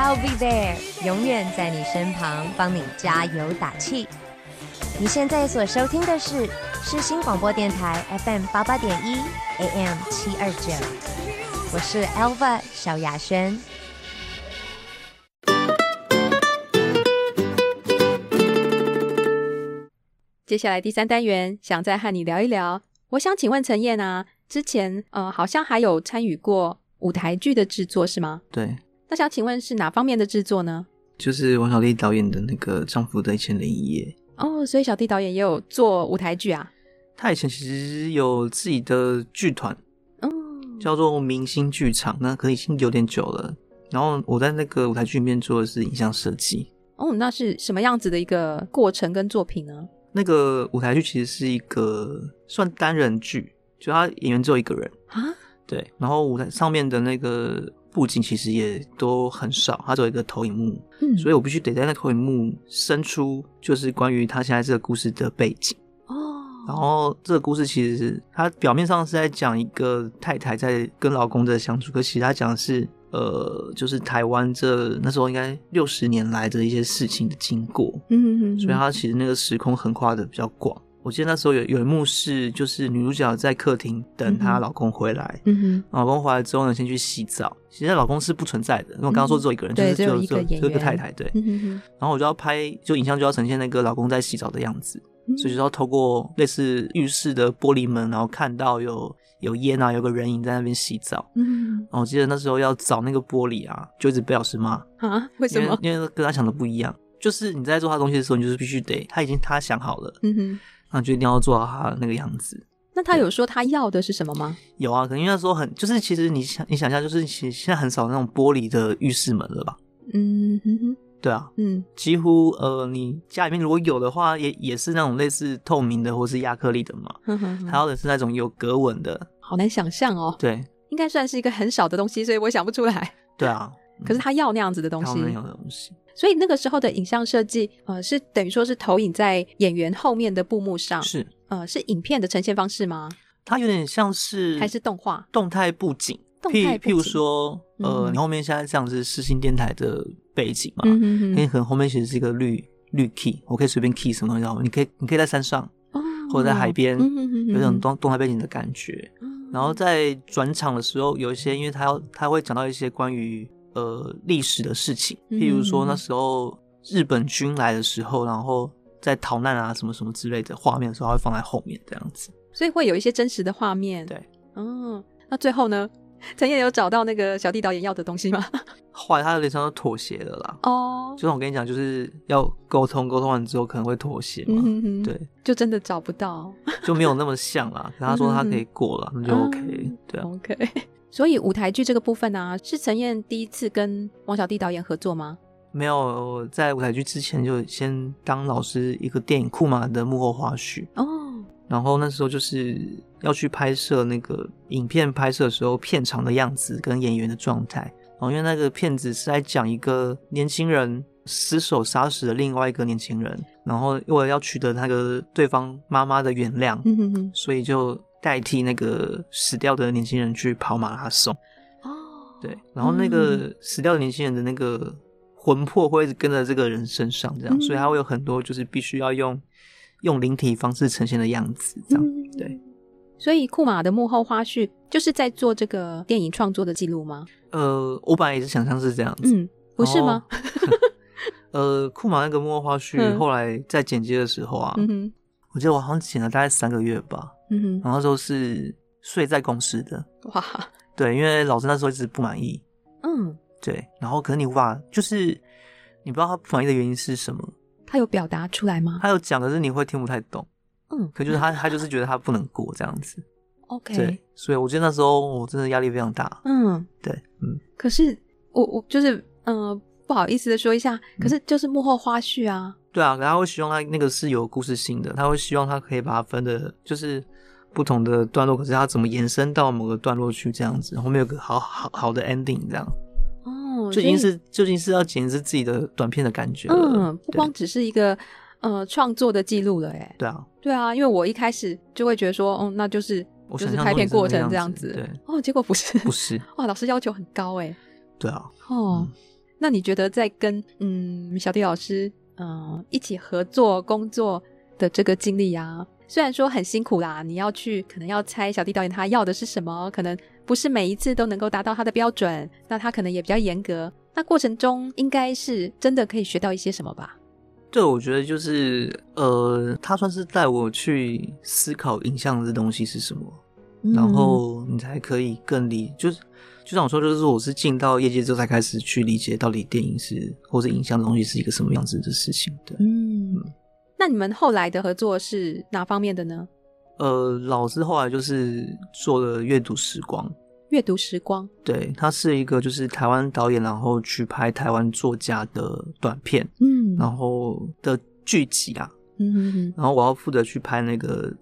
I'll be there，永远在你身旁，帮你加油打气。你现在所收听的是世新广播电台 FM 八八点一 AM 七二九，我是 Alva 小雅轩。接下来第三单元，想再和你聊一聊。我想请问陈燕啊，之前呃好像还有参与过舞台剧的制作是吗？对。那想请问是哪方面的制作呢？就是王小弟导演的那个《丈夫的一千零一夜》。哦，所以小弟导演也有做舞台剧啊？他以前其实有自己的剧团，嗯，叫做明星剧场，那可能已经有点久了。然后我在那个舞台剧里面做的是影像设计。哦，那是什么样子的一个过程跟作品呢？那个舞台剧其实是一个算单人剧，就他演员只有一个人啊。对，然后舞台上面的那个。布景其实也都很少，它只有一个投影幕，嗯，所以我必须得在那投影幕伸出就是关于他现在这个故事的背景哦。然后这个故事其实它表面上是在讲一个太太在跟老公的相处，可其实他讲的是呃，就是台湾这那时候应该六十年来的一些事情的经过，嗯嗯，所以它其实那个时空横跨的比较广。我记得那时候有有一幕是，就是女主角在客厅等她老公回来，嗯哼，老公回来之后呢，先去洗澡。其实老公是不存在的，因为我刚刚说只有一个人，嗯、就是只有一个演员，就一个太太，对。然后我就要拍，就影像就要呈现那个老公在洗澡的样子，嗯、所以就要透过类似浴室的玻璃门，然后看到有有烟啊，有个人影在那边洗澡。嗯，然后我记得那时候要找那个玻璃啊，就一直被老师骂啊，为什么？因为，因为跟他想的不一样，就是你在做他东西的时候，你就是必须得他已经他想好了，嗯哼。那就一定要做到他那个样子。那他有说他要的是什么吗？有啊，可能因为他说很，就是其实你想你想一下，就是其实现在很少那种玻璃的浴室门了吧？嗯哼哼，对啊，嗯，几乎呃，你家里面如果有的话，也也是那种类似透明的或是亚克力的嘛。哼哼，他要的是那种有格纹的。好难想象哦。对，应该算是一个很少的东西，所以我想不出来。对啊，可是他要那样子的东西。他要那样的东西。所以那个时候的影像设计，呃，是等于说是投影在演员后面的布幕上，是，呃，是影片的呈现方式吗？它有点像是还是动画动态布景，譬譬如说，呃，你后面现在这样是世新电台的背景嘛？嗯哼哼，你可能后面其实是一个绿绿 key，我可以随便 key 什么东西，你可以你可以在山上，哦，或者在海边，有种动动态背景的感觉。然后在转场的时候，有一些，因为他要他会讲到一些关于。呃，历史的事情，譬如说那时候日本军来的时候，然后在逃难啊，什么什么之类的画面的时候，会放在后面这样子，所以会有一些真实的画面。对，嗯，那最后呢，陈燕有找到那个小弟导演要的东西吗？后来他有点像妥协了啦。哦，就像我跟你讲，就是要沟通，沟通完之后可能会妥协嘛。嗯哼，对，就真的找不到，就没有那么像啦。他说他可以过了，那就 OK，嗯。对啊，OK。所以舞台剧这个部分呢、啊，是陈燕第一次跟王小弟导演合作吗？没有，我在舞台剧之前就先当老师一个电影《库玛》的幕后花絮哦。然后那时候就是要去拍摄那个影片，拍摄的时候片场的样子跟演员的状态。然后因为那个片子是在讲一个年轻人失手杀死了另外一个年轻人，然后为了要取得那个对方妈妈的原谅，嗯哼哼，所以就。代替那个死掉的年轻人去跑马拉松，哦，对，然后那个死掉的年轻人的那个魂魄会一直跟着这个人身上，这样，嗯、所以他会有很多就是必须要用用灵体方式呈现的样子，这样，嗯、对。所以库玛的幕后花絮就是在做这个电影创作的记录吗？呃，我本来也是想象是这样子，嗯，不是吗？呃，库玛那个幕后花絮后来在剪接的时候啊，嗯、我记得我好像剪了大概三个月吧。嗯哼，然后候是睡在公司的哇，对，因为老师那时候一直不满意，嗯，对，然后可能你无法，就是你不知道他不满意的原因是什么，他有表达出来吗？他有讲，可是你会听不太懂，嗯，可就是他他就是觉得他不能过这样子，OK，对，所以我觉得那时候我真的压力非常大，嗯，对，嗯，可是我我就是嗯、呃、不好意思的说一下，可是就是幕后花絮啊，对啊，可他会希望他那个是有故事性的，他会希望他可以把它分的，就是。不同的段落，可是他怎么延伸到某个段落去这样子，后面有个好好好的 ending 这样。哦，究竟是究竟是要剪是自己的短片的感觉。嗯，不光只是一个呃创作的记录了，哎。对啊，对啊，因为我一开始就会觉得说，嗯，那就是就是拍片过程这样子。对。哦，结果不是。不是。哇，老师要求很高哎。对啊。哦，那你觉得在跟嗯小弟老师嗯、呃、一起合作工作的这个经历啊，虽然说很辛苦啦，你要去可能要猜小弟导演他要的是什么，可能不是每一次都能够达到他的标准，那他可能也比较严格。那过程中应该是真的可以学到一些什么吧？对，我觉得就是呃，他算是带我去思考影像这东西是什么，嗯、然后你才可以更理，就是就像我说，就是我是进到业界之后才开始去理解到底电影是或者影像的东西是一个什么样子的事情。对，嗯，嗯，那你们后来的合作是哪方面的呢？呃，老师后来就是做了阅读时光。阅读时光，对，它是一个就是台湾导演，然后去拍台湾作家的短片，嗯，然后的剧集啊，嗯哼哼，然后我要负责去拍那个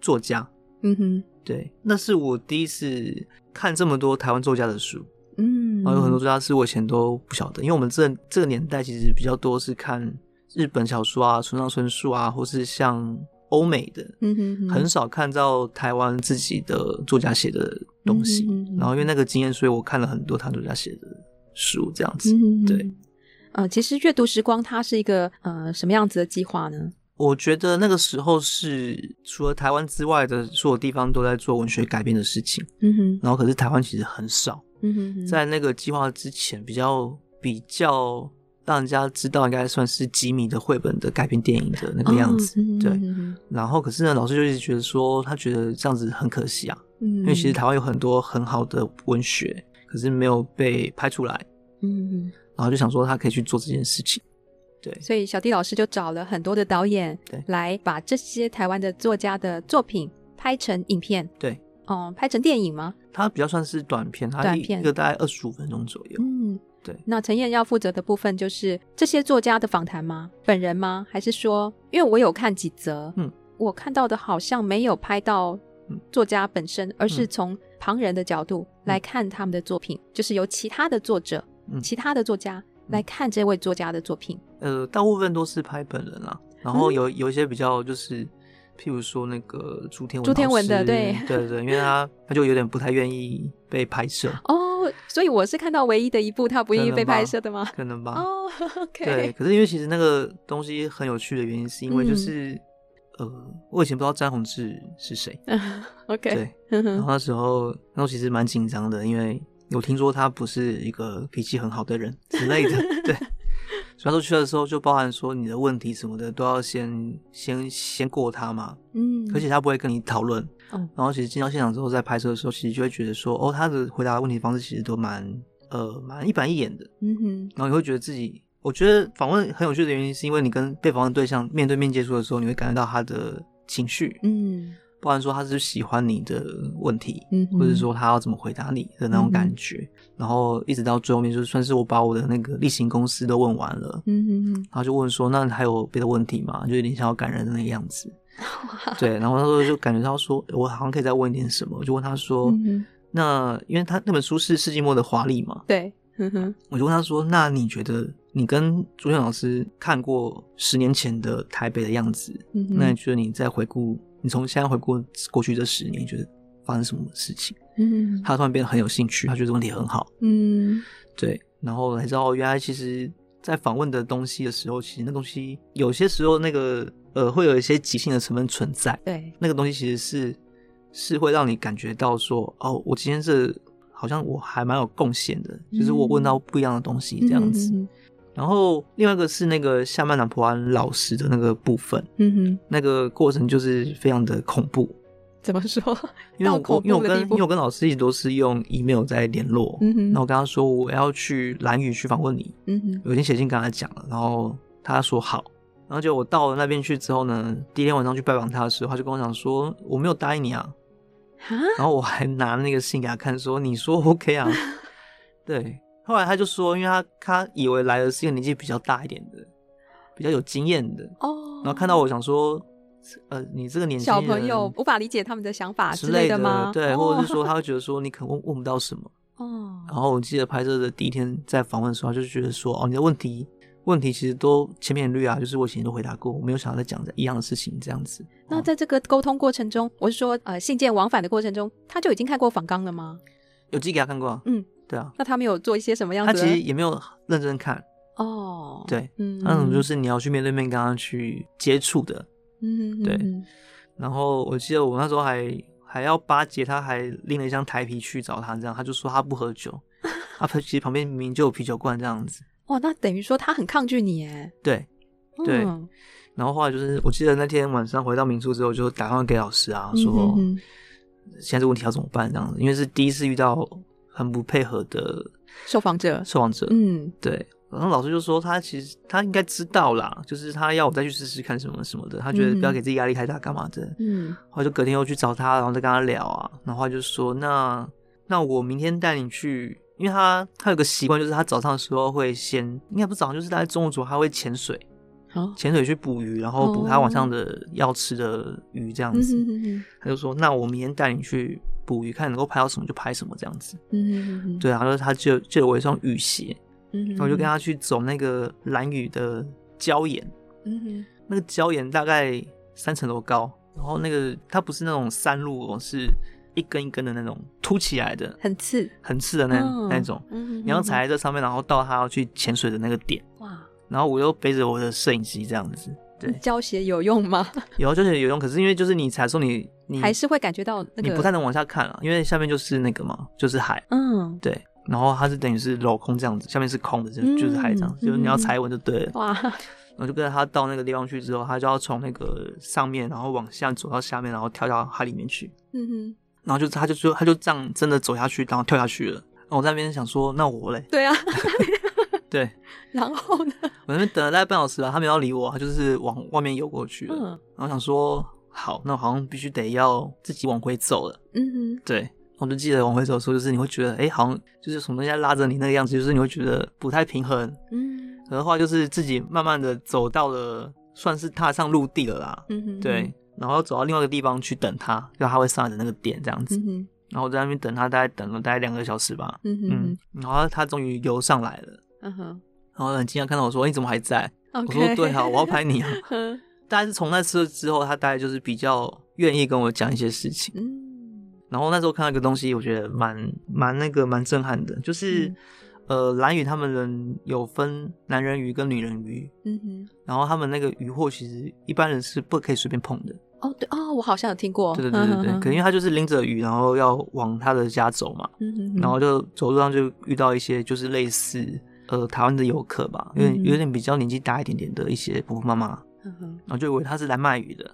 作家，嗯哼，对，那是我第一次看这么多台湾作家的书，嗯，然后有很多作家是我以前都不晓得，因为我们这这个年代其实比较多是看日本小说啊，村上春树啊，或是像。欧美的，嗯哼哼，很少看到台湾自己的作家写的东西，嗯哼哼，然后因为那个经验，所以我看了很多台湾作家写的书，这样子，嗯哼哼，对，呃，其实阅读时光它是一个呃什么样子的计划呢？我觉得那个时候是除了台湾之外的所有地方都在做文学改编的事情，嗯哼，然后可是台湾其实很少，嗯哼哼，在那个计划之前比较比较。让人家知道应该算是吉米的绘本的改编电影的那个样子，哦、对。嗯、然后，可是呢，老师就一直觉得说，他觉得这样子很可惜啊，嗯、因为其实台湾有很多很好的文学，可是没有被拍出来，嗯。然后就想说，他可以去做这件事情，对。所以小弟老师就找了很多的导演，对，来把这些台湾的作家的作品拍成影片，对，哦、嗯，拍成电影吗？它比较算是短片，它一个大概二十五分钟左右，嗯。对，那陈燕要负责的部分就是这些作家的访谈吗？本人吗？还是说，因为我有看几则，嗯，我看到的好像没有拍到作家本身，嗯、而是从旁人的角度来看他们的作品，嗯、就是由其他的作者、嗯、其他的作家来看这位作家的作品。呃，大部分都是拍本人啦，然后有有一些比较就是，譬如说那个朱天文，朱天文的，对对对，因为他 他就有点不太愿意被拍摄哦。所以我是看到唯一的一部他不愿意被拍摄的吗？可能吧。哦、oh,，OK。对，可是因为其实那个东西很有趣的原因，是因为就是、嗯、呃，我以前不知道詹宏志是谁。OK。对。然后那时候，那时候其实蛮紧张的，因为有听说他不是一个脾气很好的人之类的。对。所以说去的时候，就包含说你的问题什么的，都要先先先过他嘛。嗯。而且他不会跟你讨论。嗯、然后其实进到现场之后，在拍摄的时候，其实就会觉得说，哦，他的回答的问题方式其实都蛮呃蛮一板一眼的。嗯哼。然后你会觉得自己，我觉得访问很有趣的原因，是因为你跟被访问对象面对面接触的时候，你会感觉到他的情绪。嗯。不然说他是喜欢你的问题，嗯，或者说他要怎么回答你的那种感觉。嗯、然后一直到最后面，就算是我把我的那个例行公司都问完了，嗯然后就问说，那还有别的问题吗？就有点想要感人的那个样子。对，然后他说就感觉到说，我好像可以再问一点什么，我就问他说，嗯、那因为他那本书是世纪末的华丽嘛，对，嗯哼，我就问他说，那你觉得你跟朱天老师看过十年前的台北的样子，嗯、那你觉得你在回顾，你从现在回顾过去这十年，你觉得发生什么事情？嗯，他突然变得很有兴趣，他觉得问题很好，嗯，对，然后才知道原来其实，在访问的东西的时候，其实那东西有些时候那个。呃，会有一些即兴的成分存在，对，那个东西其实是是会让你感觉到说，哦，我今天这好像我还蛮有贡献的，嗯，就是我问到不一样的东西这样子。嗯，然后另外一个是那个夏曼南普安老师的那个部分，嗯哼，那个过程就是非常的恐怖。怎么说？因为我因为我跟因为我跟老师一直都是用 email 在联络，嗯哼，然后我跟他说我要去蓝屿去访问你，嗯哼，我已经写信跟他讲了，然后他说好。然后就我到了那边去之后呢，第一天晚上去拜访他的时候，他就跟我讲说我没有答应你啊，然后我还拿那个信给他看，说你说 OK 啊，对。后来他就说，因为他他以为来的是一个年纪比较大一点的，比较有经验的哦。然后看到我想说，呃，你这个年纪小朋友无法理解他们的想法之类的吗？对，哦、或者是说他会觉得说你可能问问不到什么哦。然后我记得拍摄的第一天在访问的时候，他就觉得说哦，你的问题。问题其实都千篇一律啊，就是我以前都回答过，我没有想要再讲一样的事情这样子。那在这个沟通过程中，我是说，呃，信件往返的过程中，他就已经看过访纲了吗？有寄给他看过啊。嗯，对啊。那他没有做一些什么样子？他其实也没有认真看哦。对，嗯，那种就是你要去面对面跟他去接触的，嗯，对。然后我记得我那时候还还要巴结他，还拎了一箱台啤去找他，这样他就说他不喝酒，他其实旁边明明就有啤酒罐这样子。哇，那等于说他很抗拒你哎。对，对。嗯然后后来就是，我记得那天晚上回到民宿之后，就打电话给老师啊，说现在这问题要怎么办这样子，因为是第一次遇到很不配合的受访者，受访者，嗯，对。然后老师就说他其实他应该知道啦，就是他要我再去试试看什么什么的，他觉得不要给自己压力太大，干嘛的，嗯。后来就隔天又去找他，然后再跟他聊啊，然后他就说那那我明天带你去，因为他他有个习惯，就是他早上的时候会先，应该不是早上，就是大概中午左右他会潜水。潜水去捕鱼，然后捕他晚上的要吃的鱼，这样子。哦、他就说：“那我明天带你去捕鱼，看能够拍到什么就拍什么，这样子。”嗯，对啊，然后他就借了我一双雨鞋，嗯，然后我就跟他去走那个蓝雨的礁岩。嗯哼，那个礁岩大概三层楼高，然后那个它不是那种山路哦，是一根一根的那种凸起来的，很刺，很刺的那、哦、那种。嗯，你要踩在这上面，然后到他要去潜水的那个点。哇。然后我又背着我的摄影机这样子，对，胶鞋有用吗？有，胶鞋有用。可是因为就是你踩的时候，你你还是会感觉到那个，你不太能往下看了，因为下面就是那个嘛，就是海。嗯，对。然后它是等于是镂空这样子，下面是空的，就就是海这样就是你要踩稳就对了。哇！然后就跟着他到那个地方去之后，他就要从那个上面，然后往下走到下面，然后跳到海里面去。嗯哼。然后就他就说他就这样真的走下去，然后跳下去了。然后我在那边想说，那我嘞？对啊。对，然后呢？我那边等了大概半小时吧，他没有理我，他就是往外面游过去了。嗯，然后想说，好，那我好像必须得要自己往回走了。嗯哼，对，我就记得往回走的时候，就是你会觉得，哎，好像就是什么东西在拉着你那个样子，就是你会觉得不太平衡。嗯，可能后来就是自己慢慢的走到了，算是踏上陆地了啦。嗯哼，对，然后走到另外一个地方去等他，就他会上来的那个点这样子。嗯，然后我在那边等他，大概等了大概两个小时吧。嗯哼，嗯，然后他终于游上来了。嗯哼，然后很惊讶看到我说：“你怎么还在？” Okay. 我说：“对啊，我要拍你啊。”大概是从那次之后，他大概就是比较愿意跟我讲一些事情。嗯，然后那时候看到一个东西，我觉得蛮蛮那个蛮震撼的，就是、嗯、呃，蓝屿他们人有分男人鱼跟女人鱼。嗯哼，然后他们那个鱼货其实一般人是不可以随便碰的。哦，对哦，我好像有听过。对对对对对，可能因为他就是拎着鱼，然后要往他的家走嘛。嗯哼，然后就走路上就遇到一些就是类似。呃，台湾的游客吧，有点有点比较年纪大一点点的一些婆婆妈妈，然后就以为他是来卖鱼的，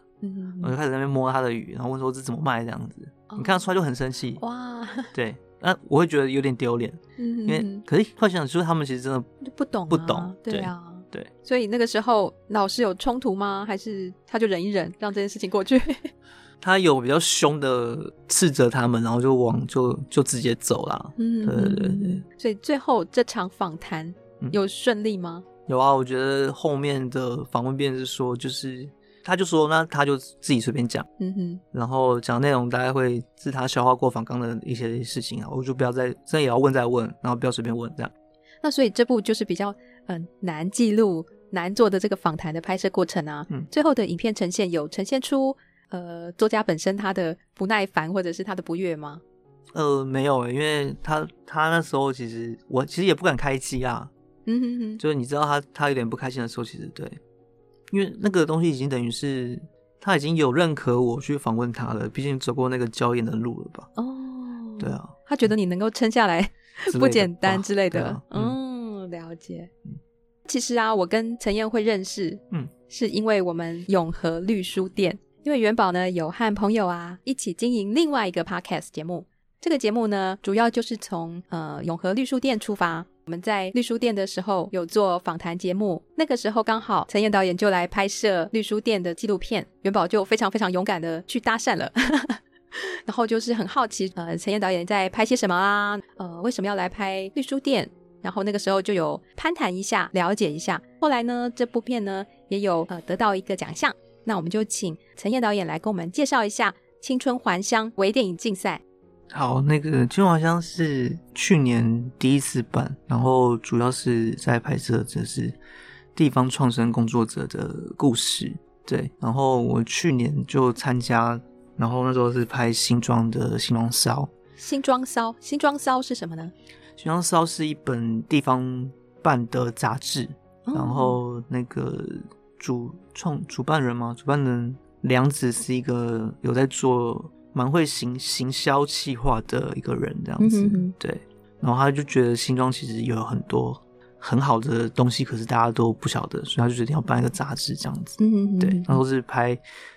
我就开始在那边摸他的鱼，然后问说这怎么卖这样子，哦、你看他出来就很生气，哇，对，那我会觉得有点丢脸，嗯、因为可是后来想想，就是他们其实真的不懂、啊、不懂，对啊，对，所以那个时候老师有冲突吗？还是他就忍一忍，让这件事情过去？他有比较凶的斥责他们，然后就往就就直接走了。嗯，对对对。所以最后这场访谈有顺利吗？嗯？有啊，我觉得后面的访问便是说，就是他就说，那他就自己随便讲。嗯哼。然后讲内容大概会是他消化过访刚的一些事情啊，我就不要再，真的也要问再问，然后不要随便问这样。那所以这部就是比较嗯、呃、难记录、难做的这个访谈的拍摄过程啊。嗯。最后的影片呈现有呈现出。呃，作家本身他的不耐烦或者是他的不悦吗？呃，没有，因为他他那时候其实我其实也不敢开机啊。嗯哼哼，就是你知道他他有点不开心的时候，其实对，因为那个东西已经等于是他已经有认可我去访问他了，毕竟走过那个礁岩的路了吧？哦，对啊，他觉得你能够撑下来不简单之类的。嗯，了解。嗯、其实啊，我跟陈彦会认识，嗯，是因为我们永和绿书店。因为元宝呢有和朋友啊一起经营另外一个 podcast 节目，这个节目呢主要就是从呃永和绿书店出发。我们在绿书店的时候有做访谈节目，那个时候刚好陈燕导演就来拍摄绿书店的纪录片，元宝就非常非常勇敢的去搭讪了，然后就是很好奇呃陈燕导演在拍些什么啊，呃为什么要来拍绿书店？然后那个时候就有攀谈一下，了解一下。后来呢这部片呢也有呃得到一个奖项。那我们就请陈彦导演来跟我们介绍一下《青春还乡》微电影竞赛。好，那个《青春还乡》是去年第一次办，然后主要是在拍摄这是地方创生工作者的故事。对，然后我去年就参加，然后那时候是拍新庄的新庄骚。新庄骚，新庄骚是什么呢？新装骚是一本地方办的杂志，哦，然后那个主创主办人嘛，主办人梁子是一个有在做蛮会行行销企划的一个人，这样子，嗯、哼哼对。然后他就觉得新庄其实有很多很好的东西，可是大家都不晓得，所以他就决定要办一个杂志这样子。嗯哼哼对，然后是拍，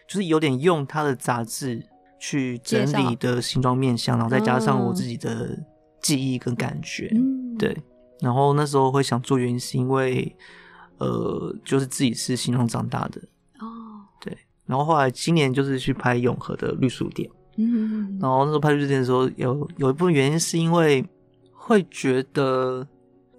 就是有点用他的杂志去整理的新庄面相，然后再加上我自己的记忆跟感觉。嗯，对。然后那时候会想做原因是因为，呃，就是自己是新庄长大的。然后后来今年就是去拍永和的绿树店。嗯。然后那时候拍绿树店的时候，有有一部分原因是因为。会觉得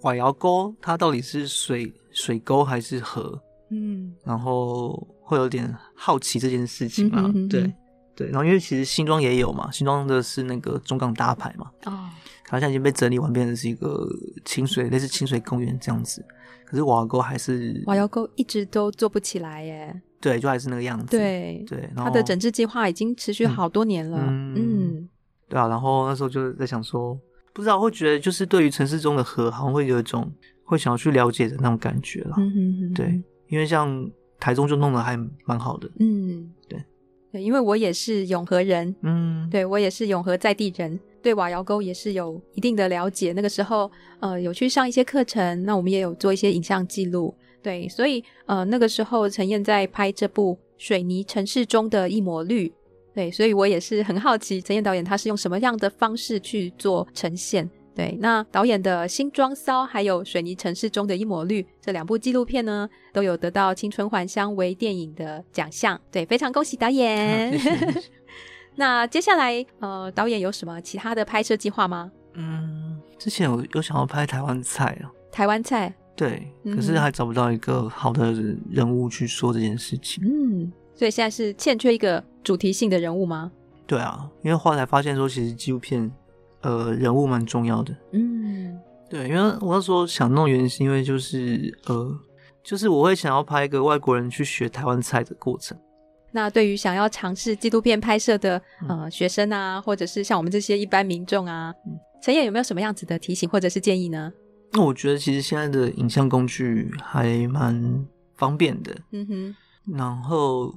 瓦窑沟它到底是水水沟还是河？嗯，然后会有点好奇这件事情嘛。嗯、哼哼对对，然后因为其实新庄也有嘛，新庄的是那个中港大排嘛。哦，它现在已经被整理完，变成是一个清水类似清水公园这样子。可是瓦窑沟还是瓦窑沟一直都做不起来耶。对，就还是那个样子。对对，他的整治计划已经持续好多年了。嗯，嗯对啊，然后那时候就在想说。不知道会觉得，就是对于城市中的河，好像会有一种会想要去了解的那种感觉了。嗯哼哼。对，因为像台中就弄得还蛮好的。嗯，对，对，因为我也是永和人。嗯，对，我也是永和在地人，对瓦窑沟也是有一定的了解。那个时候，呃，有去上一些课程，那我们也有做一些影像记录。对，所以呃，那个时候陈燕在拍这部《水泥城市中的一抹绿》。对，所以我也是很好奇，陈燕导演他是用什么样的方式去做呈现？对，那导演的新装骚还有水泥城市中的一抹绿这两部纪录片呢，都有得到青春还乡微电影的奖项。对，非常恭喜导演。啊、谢谢 那接下来，呃，导演有什么其他的拍摄计划吗？嗯，之前有有想要拍台湾菜啊。台湾菜。对，可是还找不到一个好的人物去说这件事情。嗯。所以现在是欠缺一个主题性的人物吗？对啊，因为后来发现说，其实纪录片，呃，人物蛮重要的。嗯，对，因为我那时候想弄原因是因为就是呃，就是我会想要拍一个外国人去学台湾菜的过程。那对于想要尝试纪录片拍摄的呃学生啊，或者是像我们这些一般民众啊，陈燕有没有什么样子的提醒或者是建议呢？那我觉得其实现在的影像工具还蛮方便的。嗯哼，然后。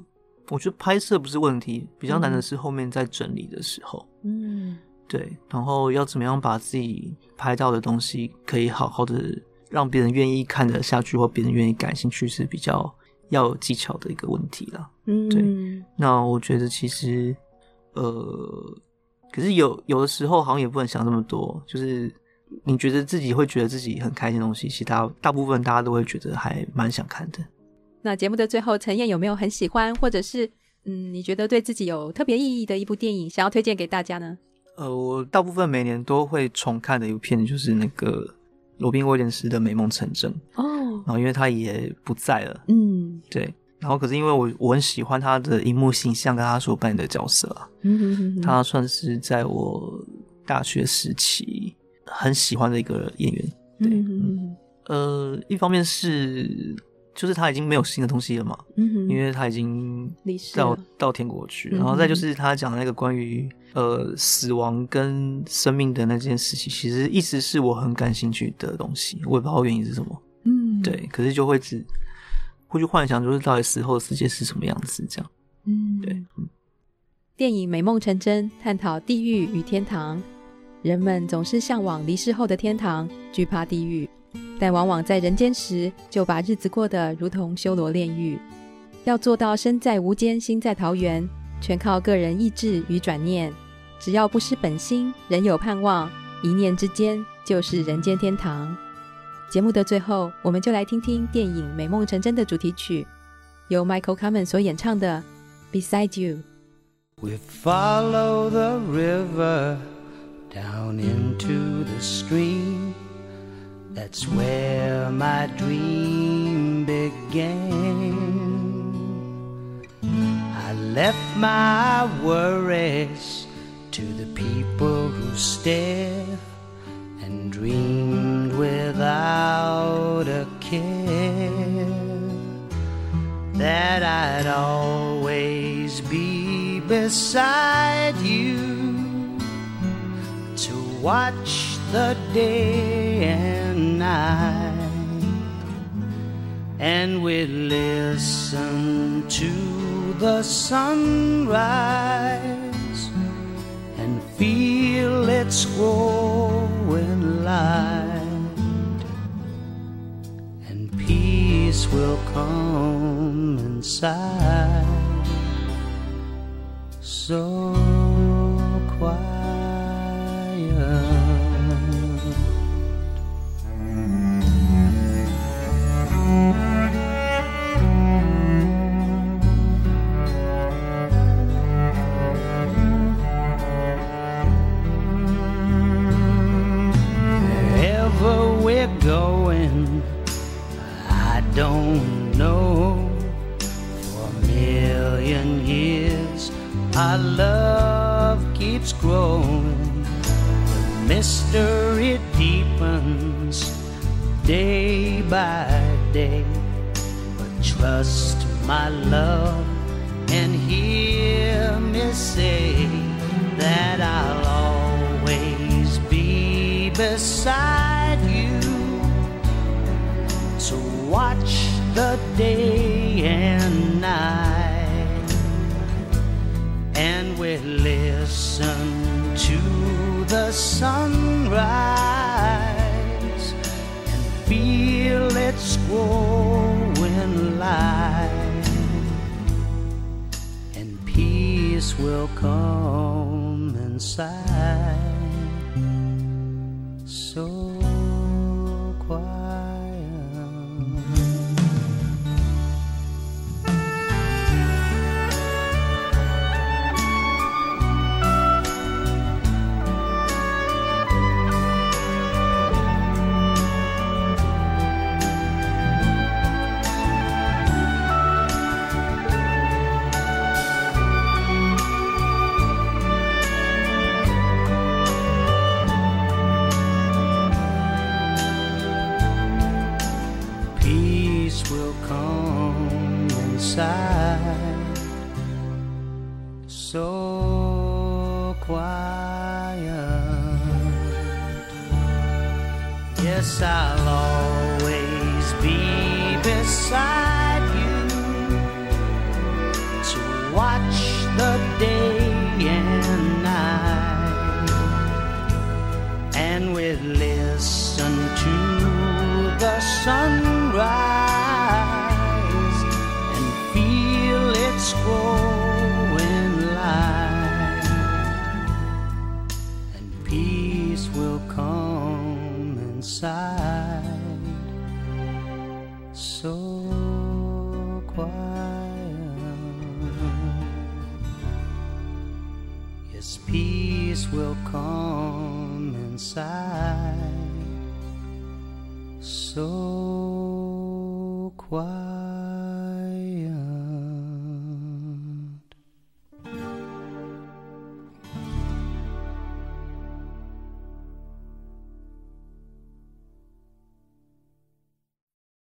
我觉得拍摄不是问题，比较难的是后面在整理的时候。嗯，对，然后要怎么样把自己拍到的东西可以好好的让别人愿意看得下去，或别人愿意感兴趣，是比较要有技巧的一个问题啦。嗯，对。那我觉得其实，呃，可是有有的时候好像也不能想这么多，就是你觉得自己会觉得自己很开心的东西，其他大部分大家都会觉得还蛮想看的。那节目的最后，陈燕有没有很喜欢，或者是嗯，你觉得对自己有特别意义的一部电影，想要推荐给大家呢？呃，我大部分每年都会重看的一部片，就是那个罗宾威廉斯的《美梦成真》哦。然后因为他也不在了，嗯，对。然后可是因为我我很喜欢他的荧幕形象跟他所扮演的角色啊，嗯哼哼哼，他算是在我大学时期很喜欢的一个演员。对，呃，一方面是。就是他已经没有新的东西了嘛，嗯哼，因为他已经到到天国去，然后再就是他讲的那个关于呃死亡跟生命的那件事情，其实一直是我很感兴趣的东西，我也不知道原因是什么，嗯，对，可是就会只会去幻想，就是到底死后的世界是什么样子，这样，嗯，对，嗯，电影《美梦成真》探讨地狱与天堂，人们总是向往离世后的天堂，惧怕地狱。但往往在人间时，就把日子过得如同修罗炼狱。要做到身在无间，心在桃源，全靠个人意志与转念。只要不失本心，仍有盼望，一念之间就是人间天堂。节目的最后，我们就来听听电影《美梦成真》的主题曲，由 Michael Kamen 所演唱的《Beside You》。We follow the river down into the stream. That's where my dream began. I left my worries to the people who stare and dreamed without a care that I'd always be beside you watch the day and night, and we listen to the sunrise and feel its growing light, and peace will come inside. So quiet. Going, I don't know. For a million years, our love keeps growing. The mystery deepens day by day. But trust my love and hear me say that I'll always be beside watch the day and night, and we listen to the sunrise and feel its growing